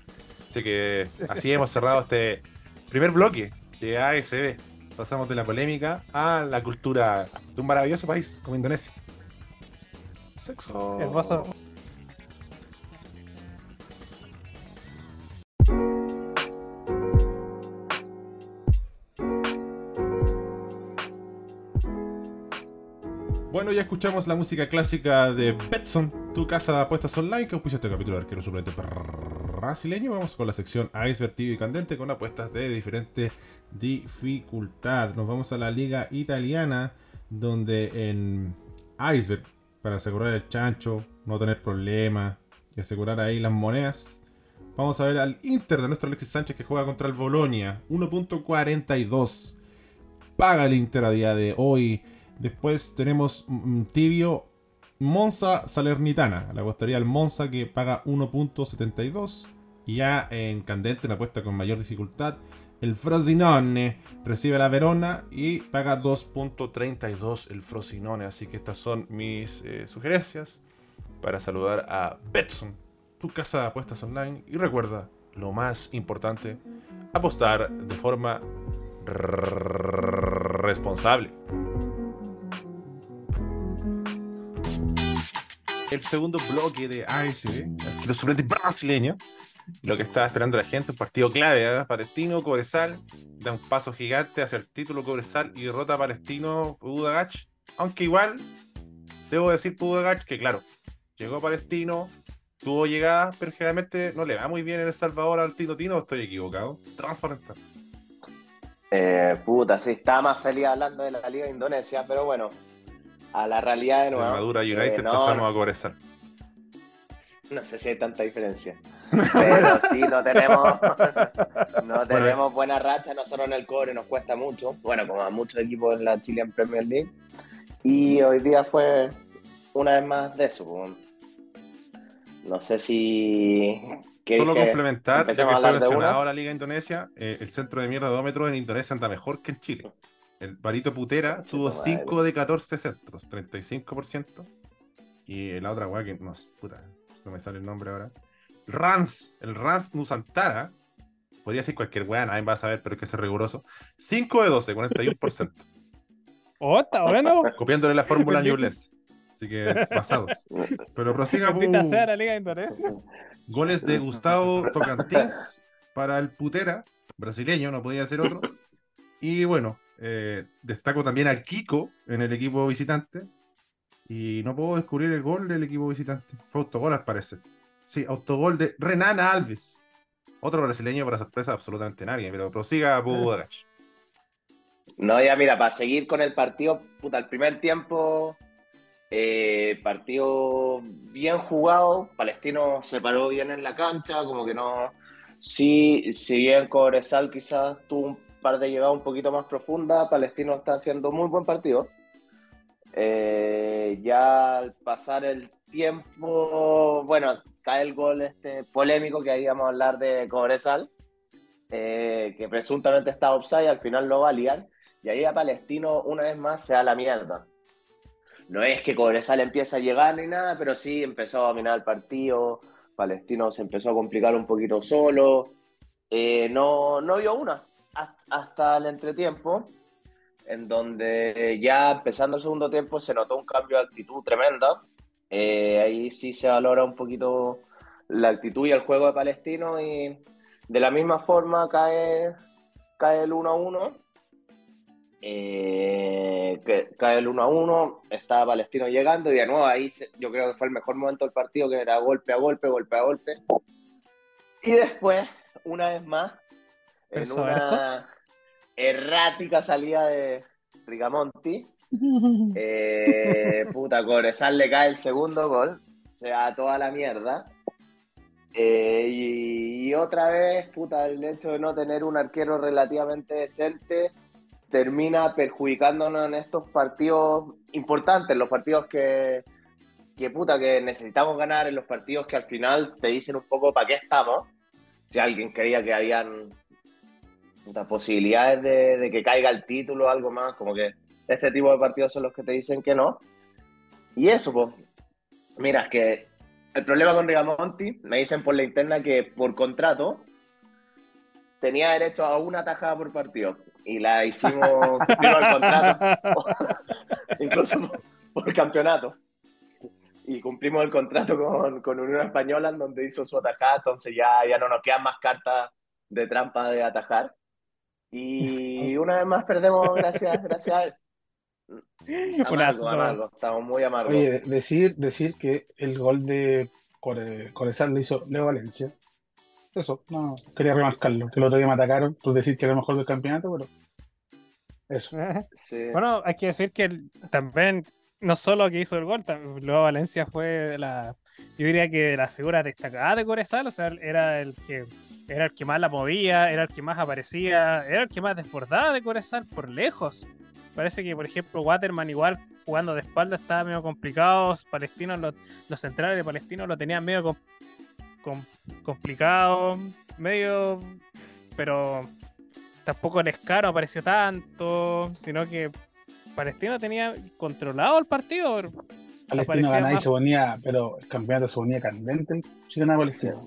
Así que así hemos cerrado este primer bloque de ASB. Pasamos de la polémica a la cultura de un maravilloso país como Indonesia. Sexo. Hermoso. Bueno, ya escuchamos la música clásica de Betson, tu casa de apuestas online, que auspicia este capítulo de arquero suplente brasileño. Vamos con la sección Iceberg TV y Candente con apuestas de diferente dificultad. Nos vamos a la liga italiana, donde en Iceberg, para asegurar el chancho, no tener problemas y asegurar ahí las monedas, vamos a ver al Inter de nuestro Alexis Sánchez que juega contra el Bolonia, 1.42. Paga el Inter a día de hoy. Después tenemos mm, tibio Monza Salernitana. La apostaría al Monza que paga 1.72. Y ya en candente, una apuesta con mayor dificultad. El Frosinone recibe la Verona y paga 2.32 el Frosinone. Así que estas son mis eh, sugerencias para saludar a Betson, tu casa de apuestas online. Y recuerda, lo más importante, apostar de forma responsable. El segundo bloque de ASB, los suplentes brasileños. Lo que estaba esperando la gente, un partido clave, ¿eh? Palestino, Cobresal, da un paso gigante hacia el título Cobresal y derrota a Palestino Udagach. Aunque igual, debo decir Udagach que claro, llegó a Palestino, tuvo llegadas, pero generalmente no le va muy bien en El Salvador al Tino Tino, estoy equivocado. Transparente. Eh, puta, sí, estaba más feliz hablando de la Liga de Indonesia, pero bueno, a la realidad de De nuevo. Madura eh, United no, pasamos a Cobresal. No sé si hay tanta diferencia. (laughs) Pero sí, no tenemos, (laughs) no tenemos buena racha. Nosotros en el cobre nos cuesta mucho. Bueno, como a muchos equipos en la Chilean Premier League. Y hoy día fue una vez más de eso. pues. No sé si. ¿queréis Solo complementar, ya que fue mencionado la Liga Indonesia, eh, el centro de mierda de ómetro en Indonesia anda mejor que en Chile. El Barito Putera tuvo tu madre. 5 de 14 centros, 35%. Y la otra weá que no, s- puta, no me sale el nombre ahora. Rans, el Rans Nusantara, podría decir cualquier weá, nadie va a saber, pero hay que ser riguroso. 5 de 12, 41%. Oh, está bueno. copiándole la fórmula a Newell's. Así que basados. Pero prosiga, sea la Liga de Indonesia. Goles de Gustavo Tocantins para el putera, brasileño, no podía ser otro. Y bueno, eh, destaco también al Kiko en el equipo visitante. Y no puedo descubrir el gol del equipo visitante. Fue autogol al parecer. Sí, autogol de Renana Alves. Otro brasileño para sorpresa absolutamente nadie, pero prosiga Budagach. No, ya mira, para seguir con el partido, puta, el primer tiempo, eh, partido bien jugado, Palestino se paró bien en la cancha, como que no, sí, si bien Cobresal quizás tuvo un par de llegadas un poquito más profundas, Palestino está haciendo muy buen partido. Eh, ya al pasar el tiempo, bueno, cae el gol este polémico que ahí vamos a hablar de Cobresal, eh, que presuntamente está offside, al final lo valían. Y ahí a Palestino una vez más se da la mierda. No es que Cobresal empieza a llegar ni nada, pero sí empezó a dominar el partido. Palestino se empezó a complicar un poquito solo. Eh, no, no vio una hasta el entretiempo, en donde ya empezando el segundo tiempo se notó un cambio de actitud tremenda. Eh, ahí sí se valora un poquito la actitud y el juego de Palestino y de la misma forma cae, cae el 1-1. Eh, que- cae el 1-1, está Palestino llegando y de nuevo ahí se- yo creo que fue el mejor momento del partido, que era golpe a golpe, golpe a golpe. Y después, una vez más, en a una. Errática salida de Rigamonti, (laughs) eh, puta, Cobresal le cae el segundo gol, se da toda la mierda. Eh, y, y otra vez, puta, el hecho de no tener un arquero relativamente decente termina perjudicándonos en estos partidos importantes, los partidos que, que puta, que necesitamos ganar, en los partidos que al final te dicen un poco para qué estamos. Si alguien creía que habían puta, posibilidades de, de que caiga el título o algo más, como que este tipo de partidos son los que te dicen que no. Y eso, pues, mira, es que el problema con Rigamonti, me dicen por la interna que por contrato tenía derecho a una tajada por partido. Y la hicimos, (laughs) el contrato, (laughs) incluso por, por campeonato. Y cumplimos el contrato con, con Unión Española, en donde hizo su atajada, entonces ya, ya no nos quedan más cartas de trampa de atajar. Y una vez más perdemos gracias, gracias a él. (laughs) Un Amargo, estamos muy amargos. Oye, decir, decir que el gol de Core- Corezal lo hizo Leo Valencia. Eso, no, quería remarcarlo. Que el otro día me atacaron por decir que era el mejor del campeonato, pero. Eso. (laughs) Sí. Bueno, hay que decir que el- también, no solo que hizo el gol, tam- luego Valencia fue de la, yo diría que de las figuras destacadas de Corezal, o sea, era el que era el que más la movía, era el que más aparecía, era el que más desbordaba de Corezal por lejos. Parece que, por ejemplo, Waterman igual jugando de espalda estaba medio complicado, Palestino, lo- los centrales de Palestino lo tenían medio com- com- complicado, medio, pero tampoco Lescano apareció tanto, sino que Palestino tenía controlado el partido. Palestino ganaba y se ponía, pero el campeonato se ponía candente si ganaba Palestino.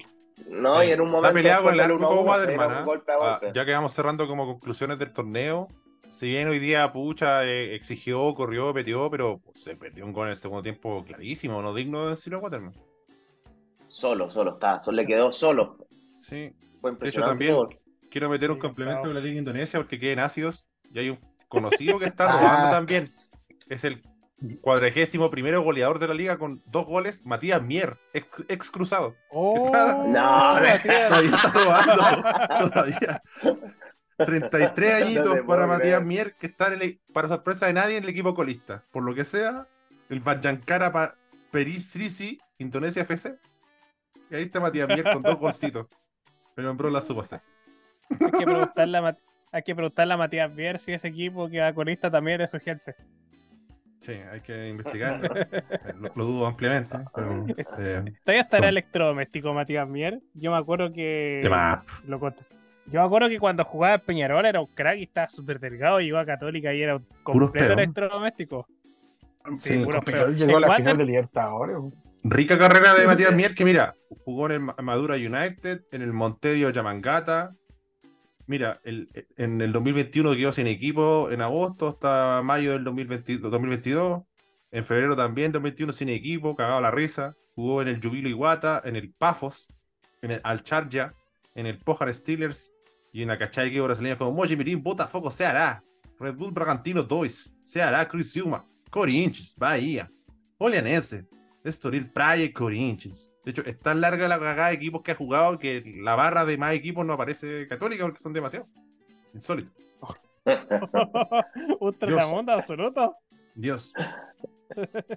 No, y en un momento. Está peleado con el después del árbitro 1-1 se Waterman. ¿ah? ya que vamos cerrando como conclusiones del torneo. Si bien hoy día Pucha eh, exigió, corrió, metió, pero se perdió un gol en el segundo tiempo clarísimo, no digno de decirlo a Waterman. Solo, solo está. Solo le quedó solo. Sí. Fue De hecho, también gol. quiero meter un Sí, complemento claro. de la Liga Indonesia porque queden ácidos. Y hay un conocido que está (laughs) robando también. Es el cuadragésimo primero goleador de la liga con dos goles, Matías Mier, ex, ex cruzado. Oh, No, Matías. Todavía está robando. (laughs) Todavía. 33 añitos No para Matías. Mier, que está en el- para sorpresa de nadie en el equipo colista. Por lo que sea, el Vajankara para Perisrisi, Indonesia FC. Y ahí está Matías Mier con dos golcitos. Pero en la hacer. Hay que preguntarle a, Mat- hay que preguntarle a Matías Bier si ese equipo que va colista también es su gente. Sí, hay que (laughs) investigar. Eh, lo, lo dudo ampliamente. Pero, eh, Todavía estará Son- electrodoméstico Matías Mier. Yo me acuerdo que. ¿Qué más? Lo conté. Yo me acuerdo que cuando jugaba en Peñarol era un crack y estaba súper delgado. Llegó a Católica y era un completo electrodoméstico. Sí, Sí, Peñarol llegó a la ¿En final de Libertadores. Rica carrera de Matías Mier, que mira, jugó en el Ma- Madura United, en el Montedio Yamangata. Mira, el- en el 2021 quedó sin equipo en agosto hasta mayo del 2020 2022. En febrero también, 2021 sin equipo, cagado la risa. Jugó en el Jubilo Iguata, en el Pafos, en el Al Charja, en el Pojar Steelers y en la cachai equipo brasileño como Moji Mirim, Botafogo, Ceará, Red Bull Bragantino 2, Ceará, Criciúma, Corinthians, Bahía, Olianense, Estoril, Praia y Corinthians. De hecho, es tan larga la cagada de equipos que ha jugado que la barra de más equipos no aparece católica porque son demasiados. Insólito. (laughs) un tratamundo absoluto. Dios. (laughs)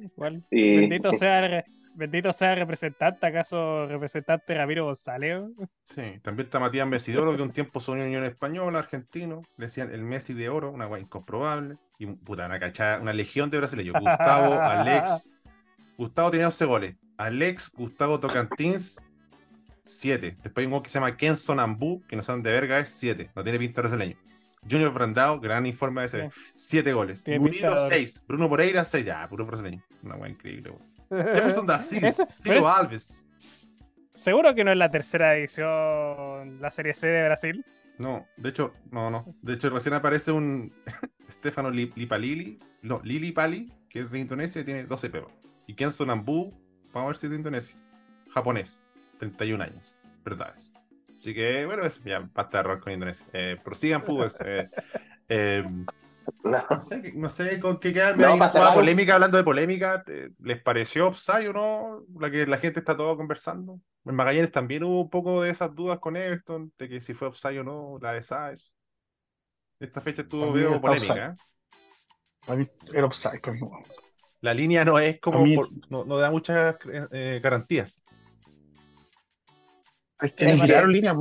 Igual, Y- Bendito sea, bendito sea el representante, ¿acaso representante Ramiro González? Sí, también está Matías Mesidoro, que un tiempo sonó en Unión Española, argentino. Le decían el Messi de oro, una guay incomprobable. Y puta, una cachada, una legión de brasileños. Gustavo, (laughs) Alex. Gustavo tenía 11 goles. Alex, Gustavo Tocantins, 7. Después hay un juego que se llama Kenson Ambu, que no saben de verga, es 7. No tiene pinta brasileño. Junior Brandao, gran informe de ese. 7 goles. Murilo, pinta de- 6. Bruno Moreira, 6. Ya, puro brasileño. Una guay increíble, weón. Jefferson (laughs) da Ciro pero- Alves. Seguro que no es la tercera edición, la Serie C de Brasil. No, de hecho, no, no. De hecho, recién aparece un (laughs) Stefano Li- Lipalili, no, Lili Pali, que es de Indonesia y tiene 12 pesos. Y Kenzo Nambu, vamos a ver si es de Indonesia. Japonés, 31 años. Verdades. Así que, bueno, eso, ya basta de error con Indonesia. Eh, prosigan, pues. eh, eh, (laughs) No. no, sé, no sé con qué quedarme. No, un- polémica, hablando de polémica. ¿Les pareció offside o no? La que la gente está todo conversando. En Magallanes también hubo un poco de esas dudas con Everton, de que si fue offside o no, la de Sáez. Esta fecha estuvo veo polémica. offside. ¿eh? Para mí era offside conmigo. La línea no es como. Mí- por- no, no da muchas eh, garantías. Hay que Es que- mirar en línea.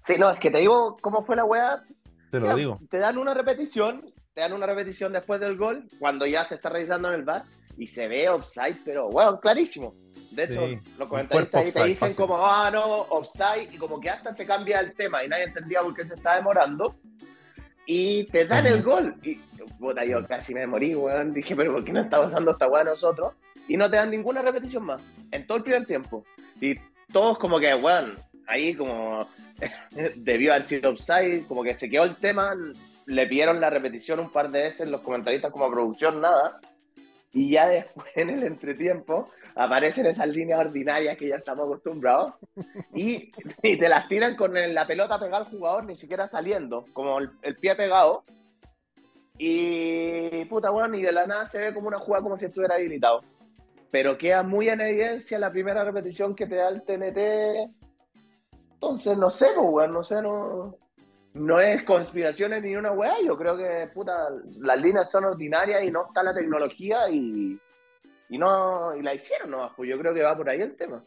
Sí, no, es que te digo cómo fue la weá. Te lo Mira, digo. Te dan una repetición, te dan una repetición después del gol, cuando ya se está revisando en el bar, y se ve offside, pero bueno, clarísimo. De hecho, Sí, los comentaristas ahí te dicen fácil. como, ah, no, offside, y como que hasta se cambia el tema y nadie entendía por qué se está demorando. Y te dan el gol. Y puta, yo casi me morí, weón. Dije, pero ¿por qué no está pasando esta weá a nosotros? Y no te dan ninguna repetición más, en todo el primer tiempo. Y todos como que, weón, ahí como (laughs) debió haber sido offside, como que se quedó el tema, le pidieron la repetición un par de veces los comentaristas como producción, nada. Y ya después (laughs) en el entretiempo aparecen esas líneas ordinarias que ya estamos acostumbrados y, te las tiran con la pelota pegada al jugador, ni siquiera saliendo, como el, pie pegado. Y puta, bueno, y de la nada se ve como una jugada como si estuviera habilitado. Pero queda muy en evidencia la primera repetición que te da el TNT. Entonces, no sé, pues, weón, no sé, no, no es conspiraciones ni una weá. Yo creo que, puta, las líneas son ordinarias y no está la tecnología y, y no y la hicieron, ¿no? Pues yo creo que va por ahí el tema.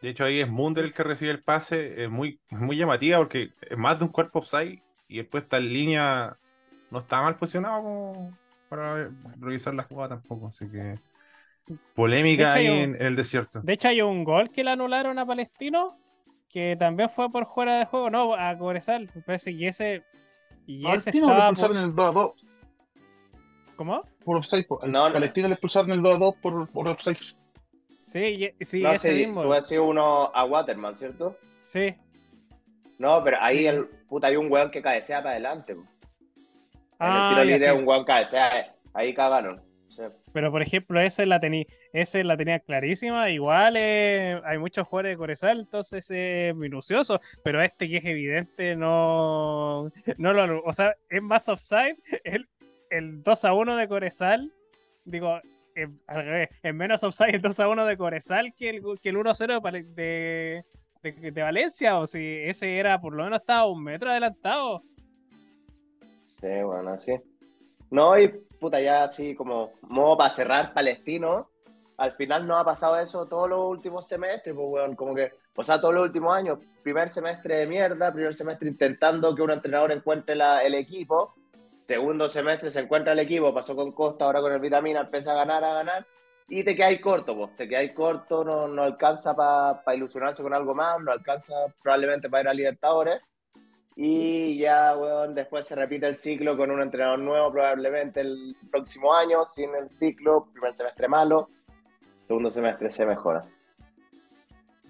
De hecho, ahí es Munder el que recibe el pase. Es muy, muy llamativa porque es más de un cuerpo offside y después está en línea. No está mal posicionado como para revisar la jugada tampoco. Así que. Polémica ahí un- en el desierto. De hecho, hay un gol que le anularon a Palestino que también fue por fuera de juego, no, a Cobresal, me parece que ese. Y ese estaba. expulsaron por- en el 2 a 2 ¿Cómo? por offside. po. No, no. Palestino le expulsaron en el 2 a 2 por, por offside. Sí, y- sí, no, ese sí, mismo. tú has sido uno a Waterman, ¿cierto? Sí. No, pero ahí Sí. el, puta, hay un weón que cabecea para adelante. po. En Ah, el tiro ya libre sí. un weón cabecea, ahí cagaron. Sí. Pero por ejemplo, ese la tenía, ese la tenía clarísima. Igual eh, hay muchos jugadores de Corezal, entonces es minucioso. Pero este que es evidente no, no lo, o sea, es más offside. (laughs) El, el 2 a 1 de Corezal, digo, eh, al revés, es menos offside el 2 a 1 de Corezal que el, que el 1 a 0 de, de, de- de Valencia. O si ese era, por lo menos estaba un metro adelantado. Sí, bueno, así. No, y puta, ya así como modo para cerrar Palestino, al final no ha pasado eso todos los últimos semestres, pues, weón, como que, o sea, todos los últimos años, primer semestre de mierda, primer semestre intentando que un entrenador encuentre la- el equipo, segundo semestre se encuentra el equipo, pasó con Costa, ahora con el Vitamina, empieza a ganar, a ganar, y te quedáis corto, pues, te quedáis corto, no, no alcanza para ilusionarse con algo más, no alcanza probablemente para ir a Libertadores, y ya, weón, después se repite el ciclo con un entrenador nuevo, probablemente el próximo año, sin el ciclo, primer semestre malo, segundo semestre se mejora.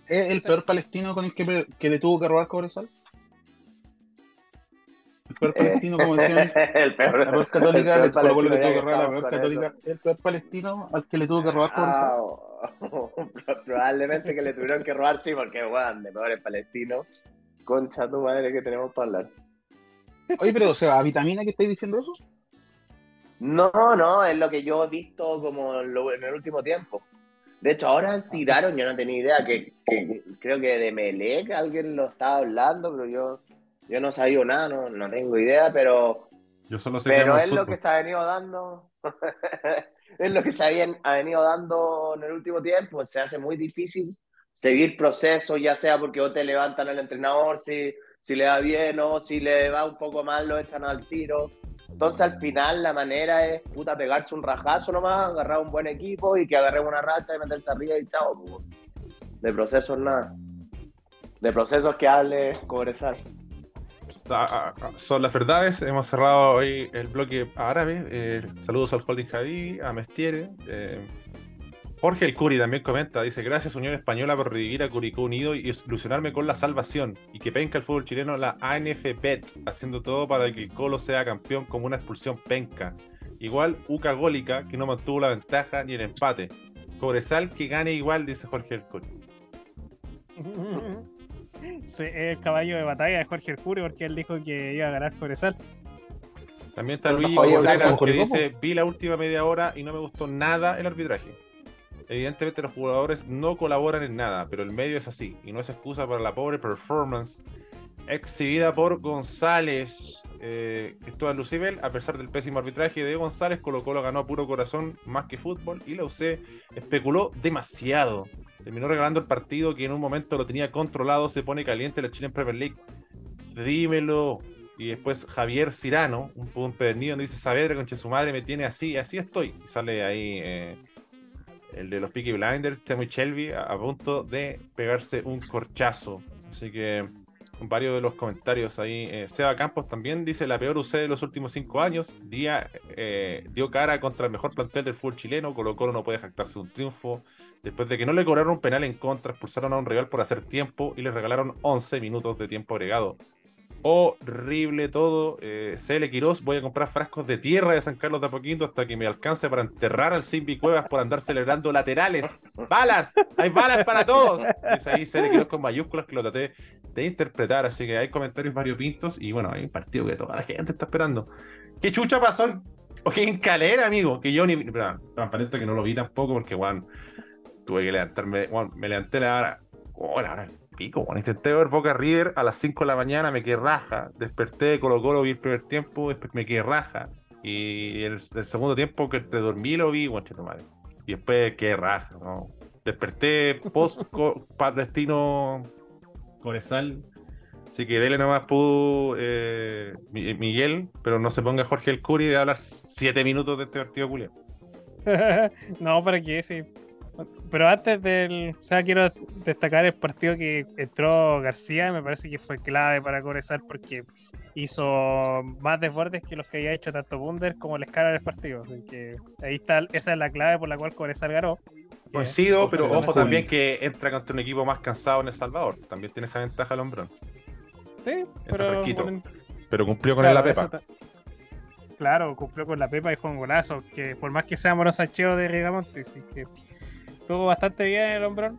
¿Es el peor palestino con el que, que le tuvo que robar Cobresal? El peor palestino, como decían. (laughs) el peor, La peor católica, el peor que robar la católica. El peor palestino al que le tuvo que robar Cobresal. Ah, oh, (laughs) probablemente que le tuvieron que robar, sí, porque, weón, de peores palestinos. Concha tu madre que tenemos para hablar. Oye, pero, o sea, ¿a vitamina que estáis diciendo eso? No, no, es lo que yo he visto como en, lo- en el último tiempo. De hecho, ahora tiraron, yo no tenía idea, que, que creo que de Melec alguien lo estaba hablando, pero yo, yo no sabía nada, no, no tengo idea, pero, Yo solo sé que pero el (laughs) es lo que se ha venido dando. es lo que se ha venido dando en el último tiempo. Se hace muy difícil seguir procesos, ya sea porque o te levantan al entrenador, si, si le va bien o si le va un poco mal, lo echan al tiro. Entonces, al final, la manera es puta pegarse un rajazo nomás, agarrar un buen equipo y que agarremos una racha y meterse arriba y chao. pues. De procesos nada. De procesos que hable Cobresal. Ah, ah, son las verdades. Hemos cerrado hoy el bloque árabe. Eh, saludos al Holding Javi, a Mestiere. eh, Jorge El Curi también comenta, dice, gracias Unión Española por revivir a Curicó Unido y ilusionarme con la salvación. Y que penca el fútbol chileno la ANFBet, haciendo todo para que el Colo sea campeón como una expulsión penca. Igual Uca Gólica, que no mantuvo la ventaja ni el empate. Cobresal que gane igual, dice Jorge El Curi. (laughs) Sí, es el caballo de batalla de Jorge Hercure porque él dijo que iba a ganar Cobresal. También está Luis Contreras que dice, vi la última media hora y no me gustó nada el arbitraje. Evidentemente los jugadores no colaboran en nada, pero el medio es así y no es excusa para la pobre performance exhibida por González, eh, que estuvo en Lucibel, a pesar del pésimo arbitraje de González, Colo Colo ganó a puro corazón más que fútbol y la UC especuló demasiado. Terminó regalando el partido que en un momento lo tenía controlado, se pone caliente la Chile en Premier League. Dímelo. Y después Javier Cirano, un, perdido, donde dice Saavedra, conche su madre, me tiene así, así estoy. Y sale ahí eh, el de los Peaky Blinders, Timmy Shelby, a, punto de pegarse un corchazo. Así que varios de los comentarios ahí. Eh, Seba Campos también dice la peor UC de los últimos cinco años. Día, eh, dio cara contra el mejor plantel del fútbol chileno. Colo Colo no puede jactarse un triunfo. Después de que no le cobraron un penal en contra, expulsaron a un rival por hacer tiempo y le regalaron 11 minutos de tiempo agregado. Horrible todo. Eh, CL Quiroz, voy a comprar frascos de tierra de San Carlos de Apoquindo hasta que me alcance para enterrar al Simbi Cuevas por andar celebrando laterales. ¡Balas! ¡Hay balas para todos! Dice ahí CL Quiroz con mayúsculas que lo traté de interpretar. Así que hay comentarios variopintos y bueno, hay un partido que toda la gente está esperando. ¿Qué chucha pasó en, ok, en Calera, amigo? Que yo ni. Pero, transparente que no lo vi tampoco porque, Juan, tuve que levantarme. Juan, me levanté la hora. Oh, la hora pico, Juan. Intenté ver Boca River a las 5 de la mañana, me quedé raja. Desperté de Colo Colo, vi el primer tiempo, me quedé raja. Y el, el segundo tiempo que te dormí lo vi, Juan madre. Y después quedé raja, ¿no? Desperté post (laughs) co- palestino Corezal. Así que dele nomás pudo eh, Mi- Miguel, pero no se ponga Jorge el Curi de hablar 7 minutos de este partido culiao. (laughs) no, ¿para qué? Sí. Pero antes del. O sea, quiero destacar el partido que entró García, me parece que fue clave para Cobresal porque hizo más desbordes que los que había hecho tanto Bunder como el escala del partido. Así que ahí está, esa es la clave por la cual Cobresal ganó. Coincido, pero Ojalá ojo también que entra contra un equipo más cansado en El Salvador. También tiene esa ventaja el hombrón. Sí, pero. bueno, Pero cumplió con claro, la Pepa. ta- Claro, cumplió con la Pepa y fue un golazo. Que por más que sea monosacheo de Rigamonte, así que estuvo bastante bien el hombrón.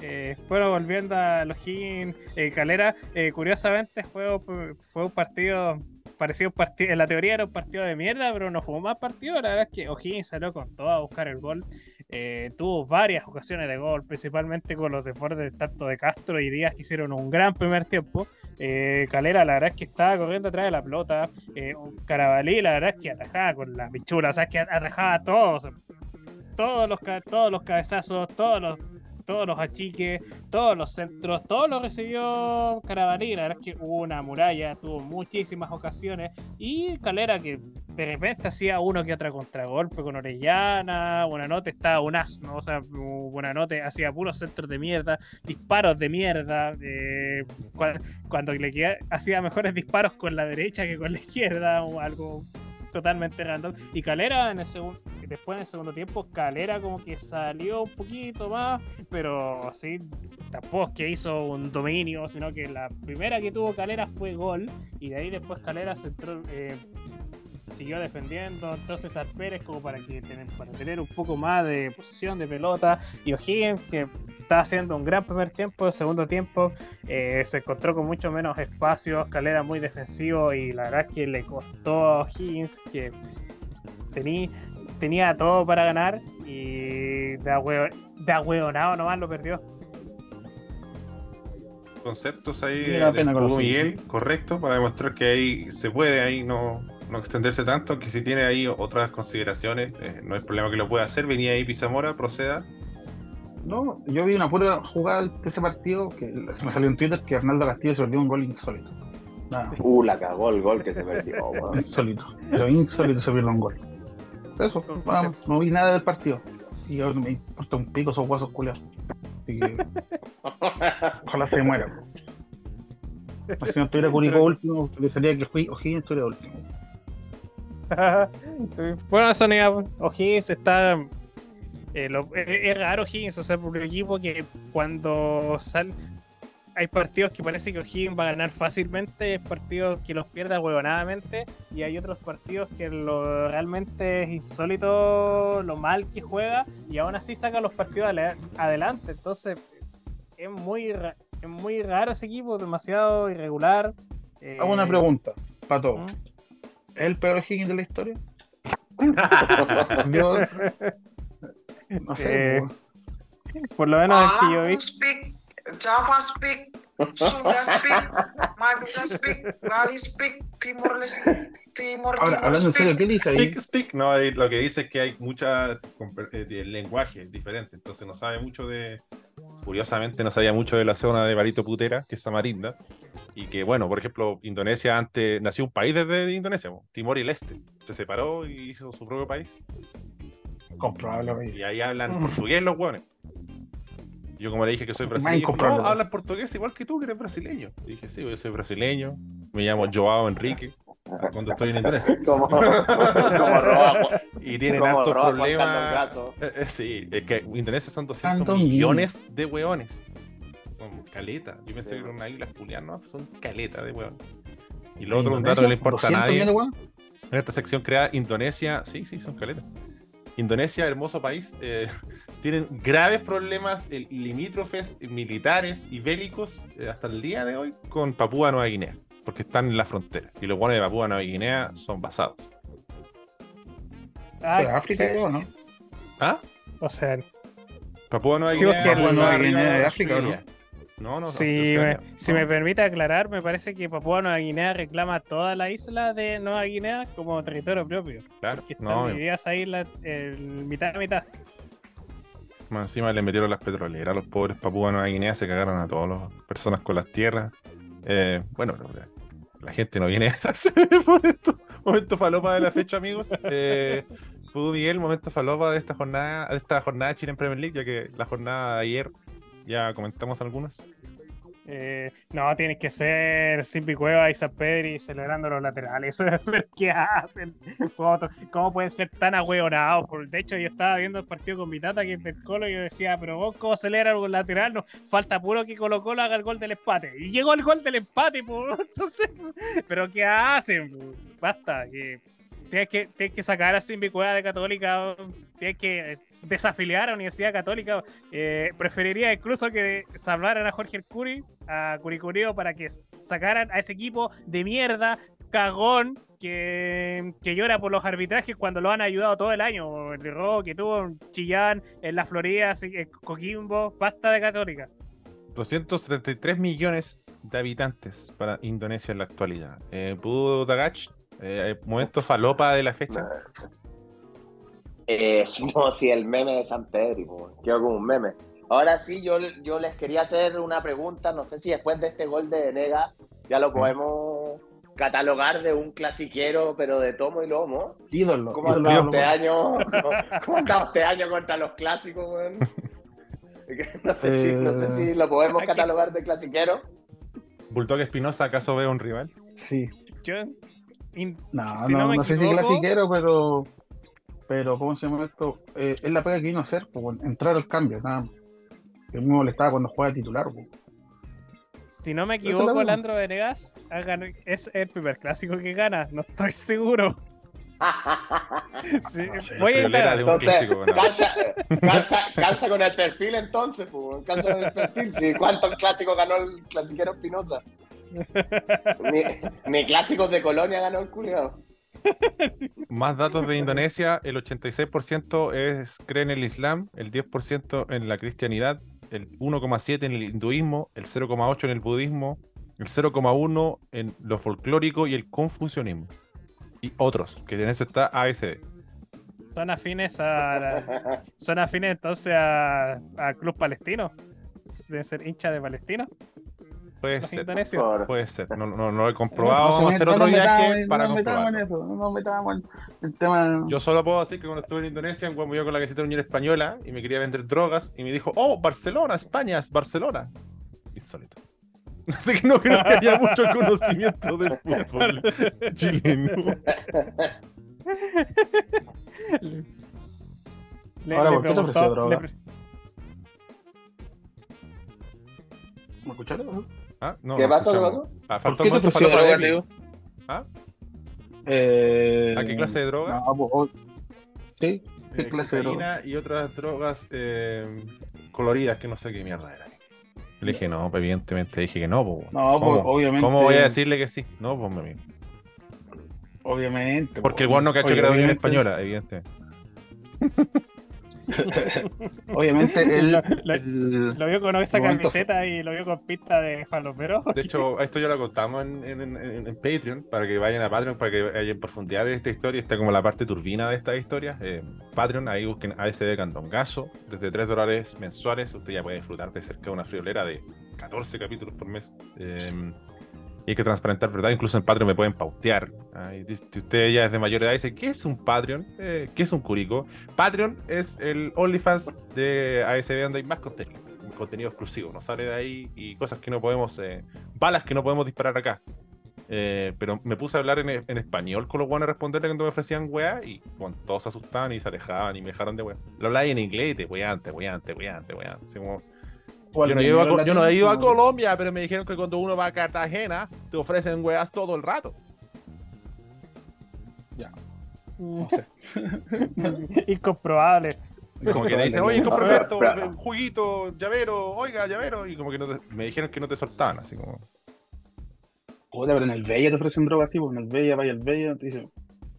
Eh, bueno, volviendo a Higgins, eh, Calera, eh, curiosamente fue, un partido parecido a un partido, en la teoría era un partido de mierda, pero no fue mal partido. La verdad es que O'Higgins salió con todo a buscar el gol. Eh, tuvo varias ocasiones de gol, principalmente con los desbordes tanto de Castro y Díaz que hicieron un gran primer tiempo. Eh, Calera, la verdad es que estaba corriendo atrás de la pelota. Eh, Carabalí, la verdad es que atajaba con la pichula, o sea, es que atajaba a todos. Todos los, todos los cabezazos, todos los, todos los achiques, todos los centros, todo lo recibió Carabalí. La verdad es que hubo una muralla, tuvo muchísimas ocasiones. Y Calera que de repente hacía uno que otra contragolpe con Orellana, Buenanote estaba un asno, o sea, Buenanote hacía puros centros de mierda, disparos de mierda, eh, cua- cuando le queda- hacía mejores disparos con la derecha que con la izquierda, o algo totalmente random. Y Calera en el segundo, después en el segundo tiempo, Calera como que salió un poquito más, pero así tampoco es que hizo un dominio, sino que la primera que tuvo Calera fue gol, y de ahí después Calera se entró, eh, siguió defendiendo, entonces al Pérez como para que tener, para tener un poco más de posesión de pelota, y O'Higgins que está haciendo un gran primer tiempo, segundo tiempo, eh, se encontró con mucho menos espacio, Calera muy defensivo y la verdad es que le costó a O'Higgins que tenía, tenía todo para ganar y de, ahue- de ahueonado nomás lo perdió. Conceptos ahí de Miguel, correcto, para demostrar que ahí se puede ahí no, no extenderse tanto, que si tiene ahí otras consideraciones, eh, no hay problema que lo pueda hacer. Venía ahí Pizamora, proceda. No, yo vi una pura jugada de ese partido que se me salió en Twitter que Arnaldo Castillo se perdió un gol insólito. Nada, Uh, la cagó el gol que se perdió, (laughs) weón. insólito. Pero insólito se pierde un gol. Eso, vamos, no vi nada del partido. Y ahora me importa un pico esos guasos culiados. Así que (laughs) ojalá se muera. Si no estuviera Curicó último, le sería que fui O'Higgins estuviera último. (laughs) Bueno, eso no iba- O'Higgins está. eh, lo- es, raro O'Higgins, o sea, por un equipo que cuando sale. Hay partidos que parece que O'Higgins va a ganar fácilmente, hay partidos que los pierde huevonadamente, y hay otros partidos que lo realmente es insólito lo mal que juega, y aún así saca los partidos adelante. Entonces, es muy, ra- es muy raro ese equipo, demasiado irregular. eh, Hago una pregunta para todos. ¿Mm? ¿Es el peor Higgins de la historia? (laughs) Dios. No sé. Eh. Por lo menos el que yo vi. Speak, Java speak, Sunda speak, Madura speak, Bali speak, Timor Leste, Timor Ahora, Timor hablando en serio, speak. ¿qué dice ahí? Speak, speak. No, lo que dice es que hay mucha eh, de lenguaje diferente, entonces no sabe mucho de. Curiosamente, no sabía mucho de la zona de Barito Putera, que es Samarinda, y que, bueno, por ejemplo, Indonesia antes nació un país desde Indonesia, Timor y Leste. Se separó y hizo su propio país, Comprobable, güey. y ahí hablan portugués los hueones. Yo, como le dije que soy brasileño, no, hablan portugués igual que tú, que eres brasileño. Y dije, sí, yo soy brasileño, me llamo Joao Enrique, cuando estoy en Indonesia. (laughs) Como, (laughs) como roba, Y tienen Carlos problemas. Eh, eh, sí, es que Indonesia son 200 Tanto millones de hueones. Son caleta. Yo pensé que eran una isla culiadas, no, son caleta de hueones. Y lo otro, un dato que no le importa a 200 nadie. En esta sección creada Indonesia, sí, sí, son caletas. Indonesia, hermoso país, eh, tienen graves problemas limítrofes militares y bélicos eh, hasta el día de hoy con Papúa Nueva Guinea, porque están en la frontera. Y los buenos de Papúa Nueva Guinea son basados. Ah, África, sí. creo, ¿no? ¿Ah? O sea, Papúa Nueva Sí, Guinea. Papúa Nueva Guinea de de África, ¿o no? No, no, si, me, si No. me permite aclarar, me parece que Papúa Nueva Guinea reclama toda la isla de Nueva Guinea como territorio propio. Claro, Porque están no, divididas ahí la, el mitad a mitad. Encima le metieron las petroleras los pobres Papúa Nueva Guinea, se cagaron a todas las personas con las tierras. Eh, bueno, la gente no viene (laughs) a hacer por esto. Momento falopa de la fecha, amigos. Eh, Pudo Miguel, momento falopa de esta jornada, de esta jornada de Chile en Premier League, ya que la jornada de ayer ya comentamos algunas. Eh, no, tienes que ser Simpi Cueva y San Pedri celebrando los laterales. (laughs) Pero ¿Qué hacen? ¿Cómo, pueden ser tan ahueonados? De hecho, yo estaba viendo el partido con mi tata que es del Colo y yo decía, pero vos cómo celebran un lateral, no, falta puro que Colo Colo haga el gol del empate. Y llegó el gol del empate, po. (laughs) Entonces, pero ¿qué hacen? Basta, que tienes que, sacar a Simpi Cueva de Católica, tienes que desafiliar a Universidad Católica. Eh, preferiría incluso que salvaran a Jorge Curi, a Curicurio, para que sacaran a ese equipo de mierda, cagón, que, que llora por los arbitrajes cuando lo han ayudado todo el año. El error que tuvo Chillán, en la Florida, Coquimbo, basta de Católica. 273 millones de habitantes para Indonesia en la actualidad. Eh, Pudo Tagach, eh, momento falopa de la fecha. Eh, (laughs) no, si el meme de San Pedro, po, quedó como un meme. Ahora sí, yo, yo les quería hacer una pregunta, no sé si después de este gol de Venega ya lo podemos catalogar de un clasiquero, pero de tomo y lomo. Ídolo. ¿Cómo ídolo. este año? (laughs) ¿Cómo este año contra los clásicos, weón? (laughs) No sé, si, no sé si lo podemos que- catalogar de clasiquero. Bulldog Espinosa, ¿acaso ve un rival? Sí. Yo, in- No, Si no, no me no sé si clasiquero, pero. Pero, ¿cómo se llama esto? Eh, es la pega que vino a hacer, pues, entrar al cambio, nada más. Que me molestaba cuando juega titular, pues. si no me es equivoco, buena. Landro Venegas es el primer clásico que gana, no estoy seguro. Sí, voy a un Entonces, calza, calza, calza con el perfil entonces, pues, calza con el perfil. Sí, ¿Cuántos clásicos ganó el clasiquero Espinosa? Ni, ni clásicos de Colonia ganó el culiado. (laughs) Más datos de Indonesia, el 86% es, cree en el Islam, el 10% en la cristianidad, el 1,7% en el hinduismo, el 0,8% en el budismo, el 0,1% en lo folclórico y el confucianismo. Y otros, que en eso está ASD. Son afines a. la- son afines entonces a, a Club Palestino. Deben ser hincha de Palestino. Puede Los ser, puede ser. No, no, no lo he comprobado. No, Vamos a hacer otro viaje para no nos metamos en comprobarlo. eso, no nos metamos en el tema. Yo solo puedo decir que cuando estuve en Indonesia, en Guamuyo con la casita de Unión Española y me quería vender drogas y me dijo, oh, Barcelona, España, es Barcelona. Insólito. (laughs) Así que no creo que haya mucho conocimiento del fútbol (laughs) chileno. Le, Ahora, le ¿por qué te ofreció droga? le ¿Me escucharon? Ah, no, ¿Qué pasó? ¿Qué pasó? Ah, ¿Por faltó qué te droga, Epi. Teo? ¿Ah? Eh, ¿A qué clase de droga? No, oh, sí, ¿qué Eh, clase de droga? y otras drogas eh, coloridas que no sé qué mierda era. Le dije, no, pues evidentemente dije que no, pues. No, pues, obviamente. ¿Cómo voy a decirle que sí? No, pues me Obviamente. Porque el guano no cachó que era de Unión obviamente- Española, evidentemente. (laughs) (laughs) Obviamente, Lo- lo- el- Lo vio con esa Momento. camiseta y lo vio con pista de falopero. De hecho, esto ya lo contamos en, en- en- en Patreon, para que vayan a Patreon, para que vayan en profundidad de esta historia. Está como la parte turbina de esta historia. Eh, Patreon, ahí busquen ASD Candongazo. Desde 3 dólares mensuales, usted ya puede disfrutar de cerca de una friolera de 14 capítulos por mes. Eh, y hay que transparentar, ¿verdad? Incluso en Patreon me pueden pautear. Y si usted ya es de mayor edad, dice, ¿qué es un Patreon? Eh, ¿Qué es un curico? Patreon es el OnlyFans de ASB donde hay más contenido. Contenido exclusivo, nos sale de ahí y cosas que no podemos, eh, balas que no podemos disparar acá. Eh, pero me puse a hablar en, español con los guanes a responderle cuando me ofrecían weá y bueno, todos se asustaban y se alejaban y me dejaron de weá. Lo hablaba en inglés y te weán, te weán, te weán, te weán. Así como, yo no, he ido a, Co- yo no he ido a Colombia, pero me dijeron que cuando uno va a Cartagena te ofrecen weas todo el rato. No sé. (laughs) Incomprobable. Como que le dicen, oye, cómprame esto, juguito, llavero, oiga, llavero. Y como que no te- me dijeron que no te soltaban, así como. Puta, pero en el Bella te ofrecen droga así, porque en el Bella, vaya el Bella, te dicen,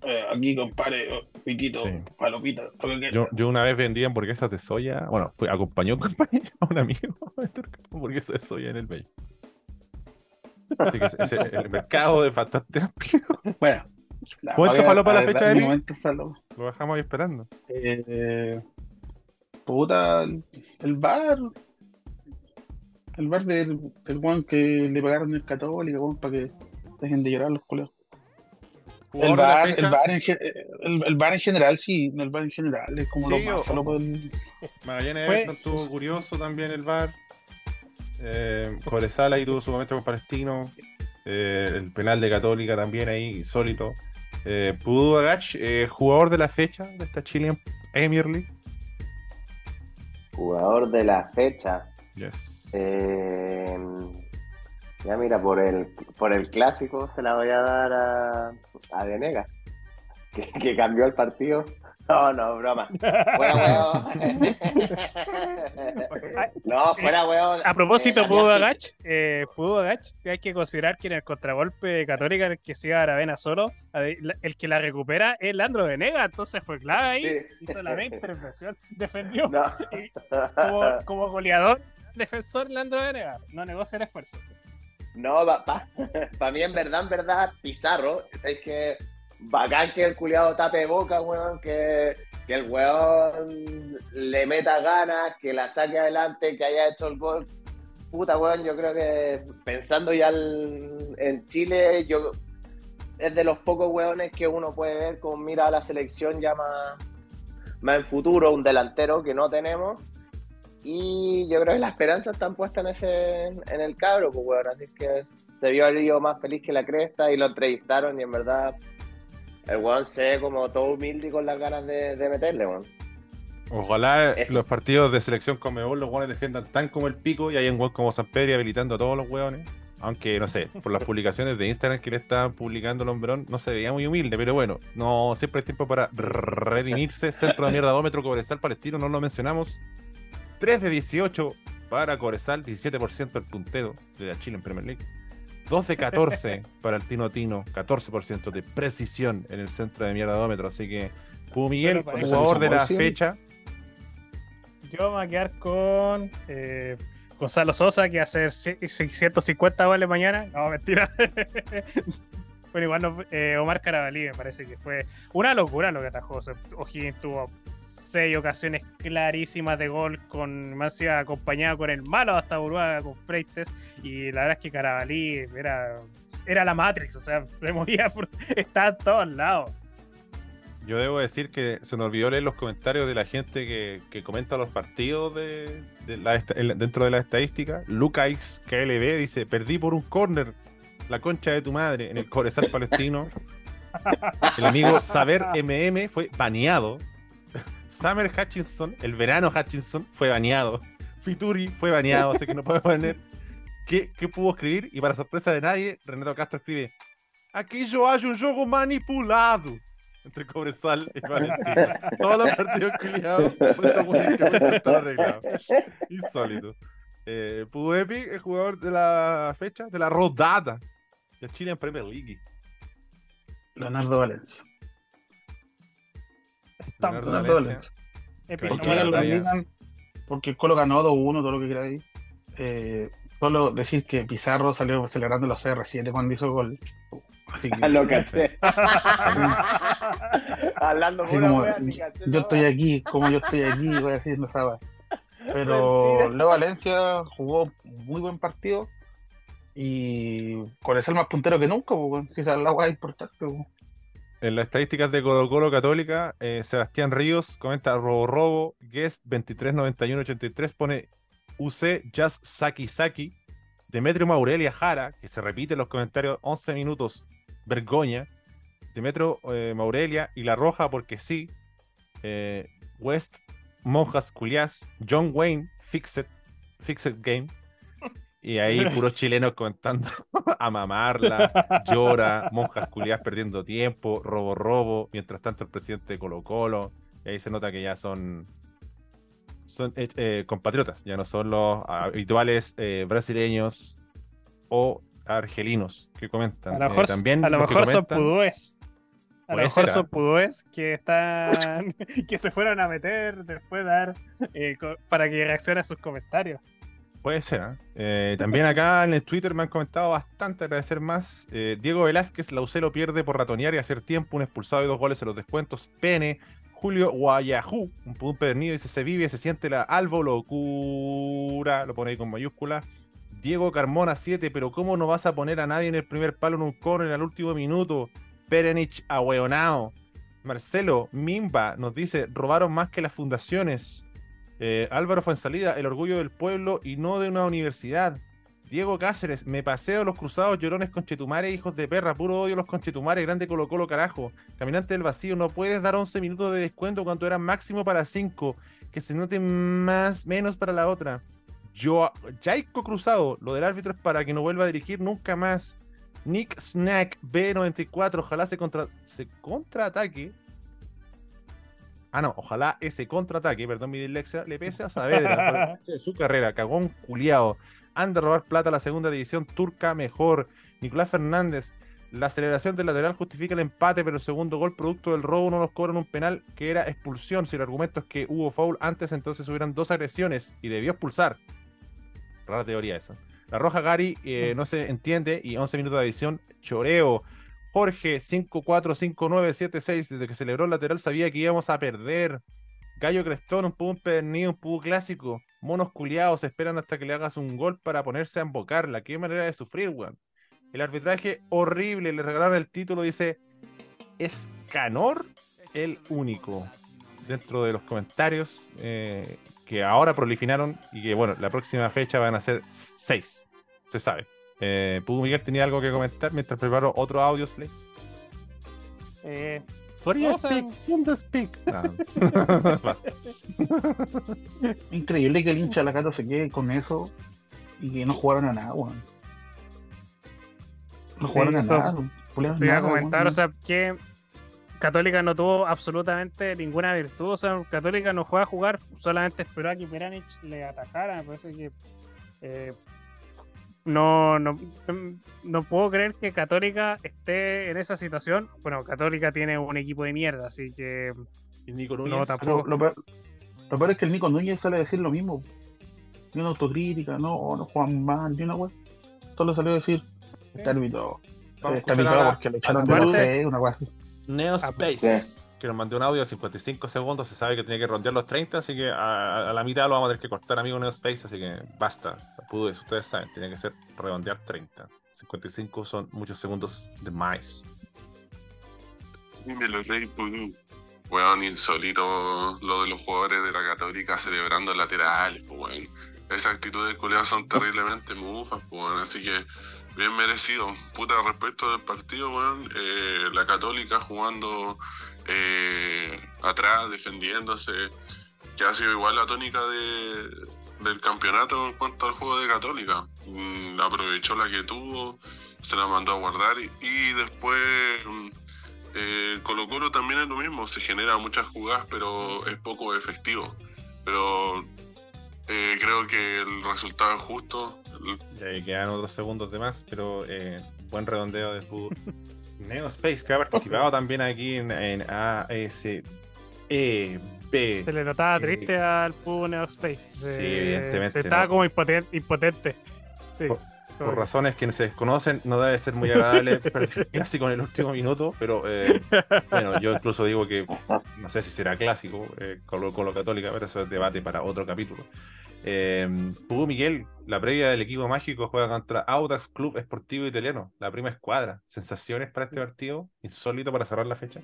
eh, aquí compadre, oh, piquito, Sí. palopita. Yo, yo una vez vendí hamburguesas de soya. Bueno, fui, acompañó (laughs) compañero, a un amigo, a (laughs) vender hamburguesas de soya en el Bello. Así que ese- el mercado de bastante amplio. (laughs) Bueno. la- ¿Momento para- la fecha de mí? Lo dejamos ahí esperando. Eh, puta, el, bar. El bar del, del que le pagaron el católico, weón, para que dejen de llorar los culeros. El jugador de la bar, fecha, el, bar en, el, el bar en general, sí, el bar en general es como Sí, lo o- más del- Magallanes Everton estuvo curioso también el bar. Eh, Cobresal ahí tuvo su momento con Palestino. Eh, el penal de Católica también ahí, insólito. Eh, Pudu Agach, eh, jugador de la fecha de esta Chilean Premier League. Jugador de la fecha. Yes. Eh, ya mira, por el, por el clásico se la voy a dar a, a Venegas, que, que cambió el partido. No, no, broma. Fuera huevo. no, (laughs) fuera huevo. A propósito, Eh, Pudo Agach, eh, Pudo Agach, hay que considerar que en el contragolpe de Católica, el que sigue a Aravena solo, el que la recupera es Leandro Venega, entonces fue clave ahí, Sí. hizo la media intervención, (laughs) defendió No. como, como goleador, defensor Leandro Venega, no negocia el esfuerzo. No, (laughs) para mí en verdad, en verdad, Pizarro, es que bacán que el culiado tape boca, weón, que, que el weón le meta ganas, que la saque adelante, que haya hecho el gol. Puta, weón, yo creo que pensando ya en Chile, yo es de los pocos weones que uno puede ver con mira a la selección ya más en futuro, un delantero que no tenemos. Y yo creo que las esperanzas están puestas en ese en el cabro, pues weón. Así que se vio el lío más feliz que la cresta y lo entrevistaron y en verdad el weón se ve como todo humilde y con las ganas de, de meterle, weón. Ojalá Eso. los partidos de selección con Mebol los hueones defiendan tan como el pico y hay un hueón como San Pedro habilitando a todos los hueones. Aunque, no sé, por las (laughs) publicaciones de Instagram que le estaban publicando el hombrón, no se veía muy humilde, pero bueno, no siempre es tiempo para redimirse. Centro de mierda, (laughs) dómetro, Cobresal Palestino, no lo mencionamos. 3 de 18 para Cobresal, 17% el puntero de la Chile en Premier League. 2 de 14 (laughs) para el Tino Tino, 14% de precisión en el centro de mierda dómetro. Así que, Pudo Miguel, jugador de la fecha, Yo me voy a quedar con eh, Gonzalo Sosa, que hace 650 goles mañana. No, mentira. (laughs) bueno, igual no- eh, Omar Carabalí me parece que fue una locura lo que atajó. O sea, O'Higgins tuvo seis ocasiones clarísimas de gol, con más acompañado con el malo hasta Uruguay, con Freites. Y la verdad es que Carabalí era, era la Matrix, o sea, (laughs) se movía, por, estaba en todos lados. Yo debo decir que se nos olvidó leer los comentarios de la gente que, que comenta los partidos de, dentro de la estadística. Lucas KLB dice: Perdí por un corner la concha de tu madre en el Cobresal Palestino. El amigo Saber MM fue baneado. Summer Hutchinson, el verano Hutchinson, fue baneado. Fituri fue baneado, así que no puede poner. (laughs) ¿Qué, ¿Qué pudo escribir? Y para sorpresa de nadie, Renato Castro escribe: Aquello hay un juego manipulado entre Cobresal y Valentín. Todos los partidos culiados. están arreglados. Insólito. Eh, Pudu Epic, el jugador de la fecha, de la rodada de Chile en Premier League. Leonardo Valencia. Porque, el Colo ganó 2-1, todo lo que queráis. Eh, solo decir que Pizarro salió celebrando los CR7 cuando hizo gol. Así que, (laughs) Lo caché. (laughs) Hablando así como, wea, yo esa estoy aquí, como yo estoy aquí, (laughs) voy haciendo esa wea. Pero Mentira. Leo Valencia jugó muy buen partido y con el más puntero que nunca, pues, si esa es la wea importante. pues. En las estadísticas de Colo Colo Católica, eh, Sebastián Ríos comenta robo robo, guest 239183 pone UC Jazz Saki Saki, Demetrio Maurelia Jara, que se repite en los comentarios 11 minutos, vergoña, Demetrio eh, Maurelia y La Roja porque sí, eh, West Monjas Culiás, John Wayne, Fixed, Fixed Game, y ahí puros (laughs) chilenos comentando (laughs) a mamarla, llora, monjas culiadas perdiendo tiempo, robo robo, mientras tanto el presidente de Colo Colo, y ahí se nota que ya son son eh, eh, compatriotas, ya no son los habituales eh, brasileños o argelinos que comentan. A lo Eh, mejor, también a lo mejor son comentan- pudúes. A lo mejor son ¿ah? pudúes que están (laughs) que se fueron a meter después de dar para que reaccione a sus comentarios. Puede ser, ¿ah? Eh, también acá en el Twitter me han comentado bastante, agradecer más. Eh, Diego Velázquez, Laucelo pierde por ratonear y hacer tiempo, un expulsado y dos goles en los descuentos. Pene, Julio Guayajú, un pudún pernido, dice, se vive, se siente la albo locura, lo pone ahí con mayúscula. Diego Carmona 7, pero ¿cómo no vas a poner a nadie en el primer palo en un corner al último minuto? Perenich ahueonao. Marcelo Mimba nos dice, robaron más que las fundaciones. Eh, Álvaro Fuensalida, el orgullo del pueblo y no de una universidad. Diego Cáceres, me paseo los cruzados llorones con Chetumare, hijos de perra, puro odio los conchetumare, grande Colo Colo carajo. Caminante del vacío, no puedes dar 11 minutos de descuento cuando era máximo para 5. Que se note más, menos para la otra. Yo, Jaico Cruzado, lo del árbitro es para que no vuelva a dirigir nunca más. Nick Snack B94, ojalá se, contra, se contraataque. Ah, no, ojalá ese contraataque, perdón mi dislexia, le pese a Saavedra por (laughs) su carrera. Cagón culiao. Han de robar plata a la segunda división turca mejor. Nicolás Fernández, la celebración del lateral justifica el empate, pero el segundo gol producto del robo no nos cobran un penal que era expulsión. Si el argumento es que hubo foul antes, entonces hubieran dos agresiones y debió expulsar. Rara teoría esa. La roja Gary eh, no se entiende y 11 minutos de adición. Choreo. Jorge 545976 desde que celebró el lateral sabía que íbamos a perder. Gallo Crestón, un poco empedernido, un poco clásico. Monos culiados esperan hasta que le hagas un gol para ponerse a embocarla. Qué manera de sufrir, weón. El arbitraje horrible, le regalaron el título, dice Escanor el único. Dentro de los comentarios eh, que ahora proliferaron y que, bueno, la próxima fecha van a ser seis. Se sabe. Eh, ¿Pudo Miguel tenía algo que comentar mientras preparo otro audio, Slay? Eh, sea- speak? Send speak. Ah. (laughs) Increíble que el hincha de la Cato se quede con eso y que no jugaron a nada, weón. No Sí, jugaron a nada. no te iba a comentar, o sea, que Católica no tuvo absolutamente ninguna virtud. O sea, Católica no fue a jugar, solamente esperó a que Peranich le atacara. Me parece que. eh, no, no, no puedo creer que Católica esté en esa situación. Bueno, Católica tiene un equipo de mierda, así que Y Nico no tampoco. Lo, lo peor, lo peor es que el Nico Núñez sale a decir lo mismo. Ni una autocrítica, no, no juegan mal, ni una weá. Solo salió a decir, este árbitro a está ahora porque lo echaron de Aparte- no sé, una weá así. Que nos mandó un audio de 55 segundos. Se sabe que tiene que rondear los 30, así que a, la mitad lo vamos a tener que cortar, amigo Neo Space. Así que basta. Pudo eso, ustedes saben, tiene que ser redondear 30. 55 son muchos segundos de más. Me lo reí, pues, weón, insólito lo de los jugadores de la Católica celebrando laterales, pues, weón. Esas actitudes culiadas son terriblemente mufas, pues, weón. Así que, bien merecido. Puta, respecto del partido, weón, eh, la Católica jugando eh, atrás, defendiéndose, que ha sido igual la tónica de, del campeonato en cuanto al juego de Católica. Mm, aprovechó la que tuvo, se la mandó a guardar y, y después... mm, eh, Colo Colo también es lo mismo, se genera muchas jugadas, pero es poco efectivo. Pero eh, creo que el resultado es justo. El- Y ahí quedan otros segundos de más, pero eh, buen redondeo de fútbol. (laughs) Neo Space, que ha participado (laughs) también aquí en, en ASEB. Se le notaba Eh, triste al Pudo Neo Space. Se- sí, evidentemente, Se estaba ¿no? como impoten- impotente. Sí. Por- Por razones que se desconocen, no debe ser muy agradable (laughs) clásico en el último minuto, pero eh, bueno, yo incluso digo que no sé si será clásico eh, Colo Colo Católica, pero eso es debate para otro capítulo. Eh, Hugo Miguel, la previa del equipo mágico juega contra Audax Club Esportivo Italiano, la prima escuadra. ¿Sensaciones para este partido? Insólito para cerrar la fecha.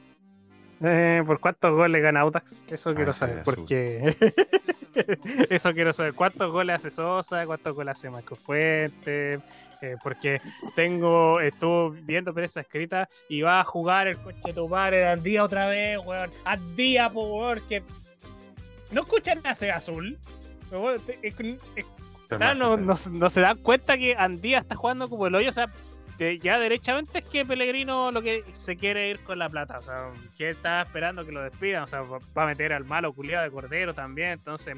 Eh, ¿Por cuántos goles gana Autax? Eso quiero ese saber. Porque (laughs) (laughs) eso quiero saber. ¿Cuántos goles hace Sosa? ¿Cuántos goles hace Marco Fuente? Eh, porque tengo, estuvo viendo prensa escrita y va a jugar el coche tu padre Andía otra vez, weón. Andía, po, weón, que no escuchan a ese azul. O sea, no, no- no se dan cuenta que Andía está jugando como el hoyo. O sea, que ya derechamente es que Pellegrino lo que se quiere ir con la plata. O sea, que está esperando que lo despidan. O sea, va a meter al malo culiado de Cordero también. Entonces,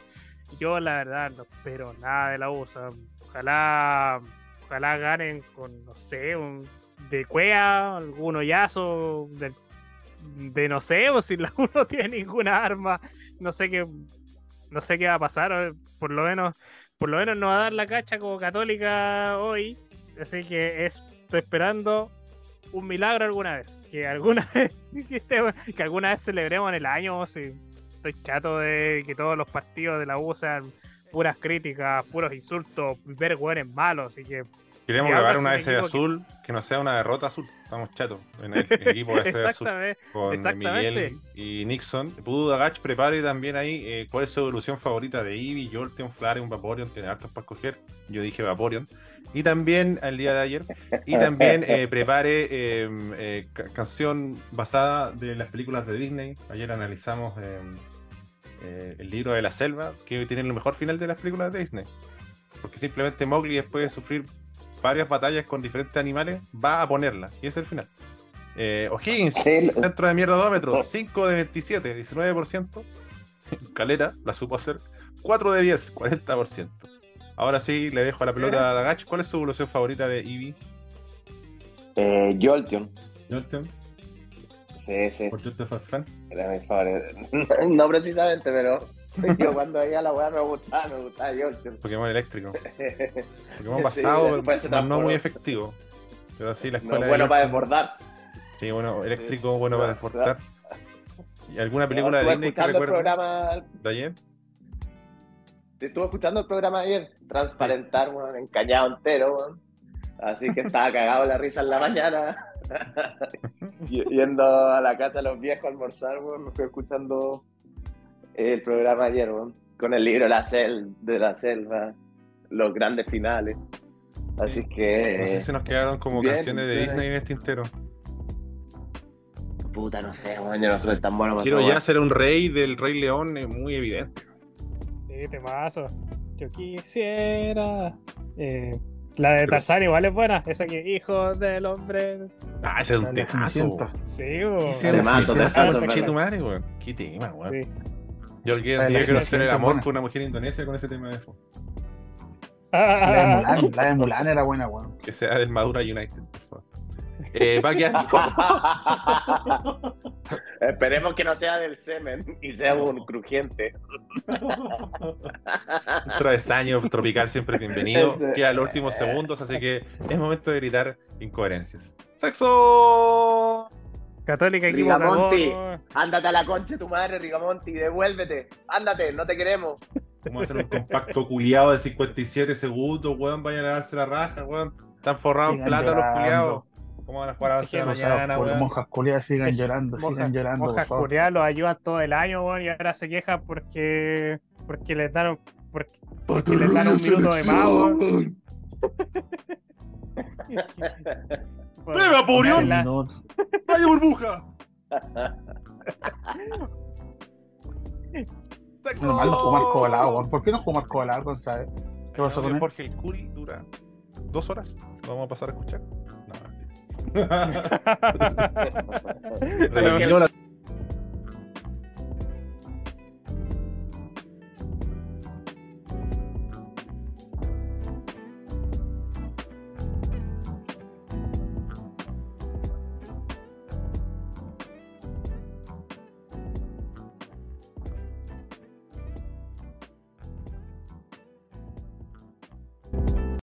yo la verdad no espero nada de la U. O sea, ojalá, ojalá ganen con, no sé, un de Cuea, algún hoyazo de no sé, o si la U no tiene ninguna arma, no sé qué, no sé qué va a pasar. Por lo menos, por lo menos no va a dar la cacha como católica hoy. Así que es- estoy esperando un milagro alguna vez. Que alguna (laughs) vez, que, este- que alguna vez celebremos en el año. Si estoy chato de que todos los partidos de la U sean puras críticas, puros insultos, ver hueones malos. Así que Que Queremos grabar una S de que- azul que no sea una derrota azul. Estamos chatos en el (laughs) equipo S de azul. Con. Miguel y Nixon. Pudo Agach prepare también ahí eh, cuál es su evolución favorita de Eevee, Jolteon, Flareon, Vaporeon. Tiene hartos para escoger. Yo dije Vaporeon. Y también el día de ayer. Y también eh, prepare eh, eh, ca- canción basada de las películas de Disney. Ayer analizamos eh, eh, el libro de la selva, que tiene el mejor final de las películas de Disney. Porque simplemente Mowgli, después de sufrir varias batallas con diferentes animales, va a ponerla. Y ese es el final. O'Higgins, centro de mierdadómetro, 5 de 27, 19%. Calera, la supo hacer. 4 de 10, 40%. Ahora sí, le dejo la pelota a Dagach. ¿Cuál es su evolución favorita de Eevee? Eh, Jolteon. Jolteon, Sí, sí. por Jolteon for Fan. Era mi favorito. (laughs) No precisamente, pero yo cuando veía la weá me gustaba, me gustaba Jolteon. Pokémon eléctrico. (laughs) Pokémon Sí, después se pero no muy efectivo. Pero sí, la No, escuela de bueno para desbordar. Sí, bueno, eléctrico, Sí. bueno para Ya, desfortar. ¿Y alguna película de Disney que recuerden programa, de ayer? Estuve escuchando el programa ayer, transparentar, weón, encañado entero, weón. Así que estaba (laughs) cagado la risa en la mañana. (laughs) Yendo a la casa de los viejos a almorzar, weón, me fui escuchando el programa ayer, weón, con el libro la sel de la selva, los grandes finales. Así que, No sé si nos quedaron como bien, canciones de bien Disney en este tintero. puta, no sé, weón, yo no soy tan bueno Quiero ya ser un rey del Rey León, es muy evidente. Sí, temazo. Yo quisiera. Eh, la de Tarzán igual es buena. Esa que hijo del hombre. Ah, ese es un temazo. Sí, te temazo, mato, conche te tu madre, weón. Qué tema, weón. Sí. Yo quiero hacer el amor buena. con una mujer indonesia con ese tema de fondo. La de Mulan, la de Mulan era buena, weón. Que sea del Madura United, por favor. Eh, va quedando. (laughs) Esperemos que no sea del semen y sea un crujiente. Un travesaño tropical siempre es bienvenido. Queda los últimos segundos, así que es momento de gritar incoherencias. ¡Sexo! Católica equipo Rigamonti. Ándate a la concha de tu madre, Rigamonti, devuélvete. Ándate, no te queremos. Vamos a hacer un compacto culiado de 57 segundos, weón. Vayan a darse la raja, weón. Están forrados en plata los culiados. ¿Cómo van a jugar a las 11 de la mañana, por weón? monjas culiadas sigan llorando, sigan llorando, favor. culiadas los ayudan todo el año, weón, y ahora se quejan porque. porque les dan. porque, porque les dan un minuto de más, weón. (laughs) ¡Breve, No, ¡Vaya burbuja! (laughs) ¡Sexo! Menos mal no fumar colado, weón. ¿Por qué no fumar colado, González? ¿Qué pasó con él? Jorge el Curi dura dos horas. ¿Lo vamos a pasar a escuchar? (laughs) (laughs) Revivió la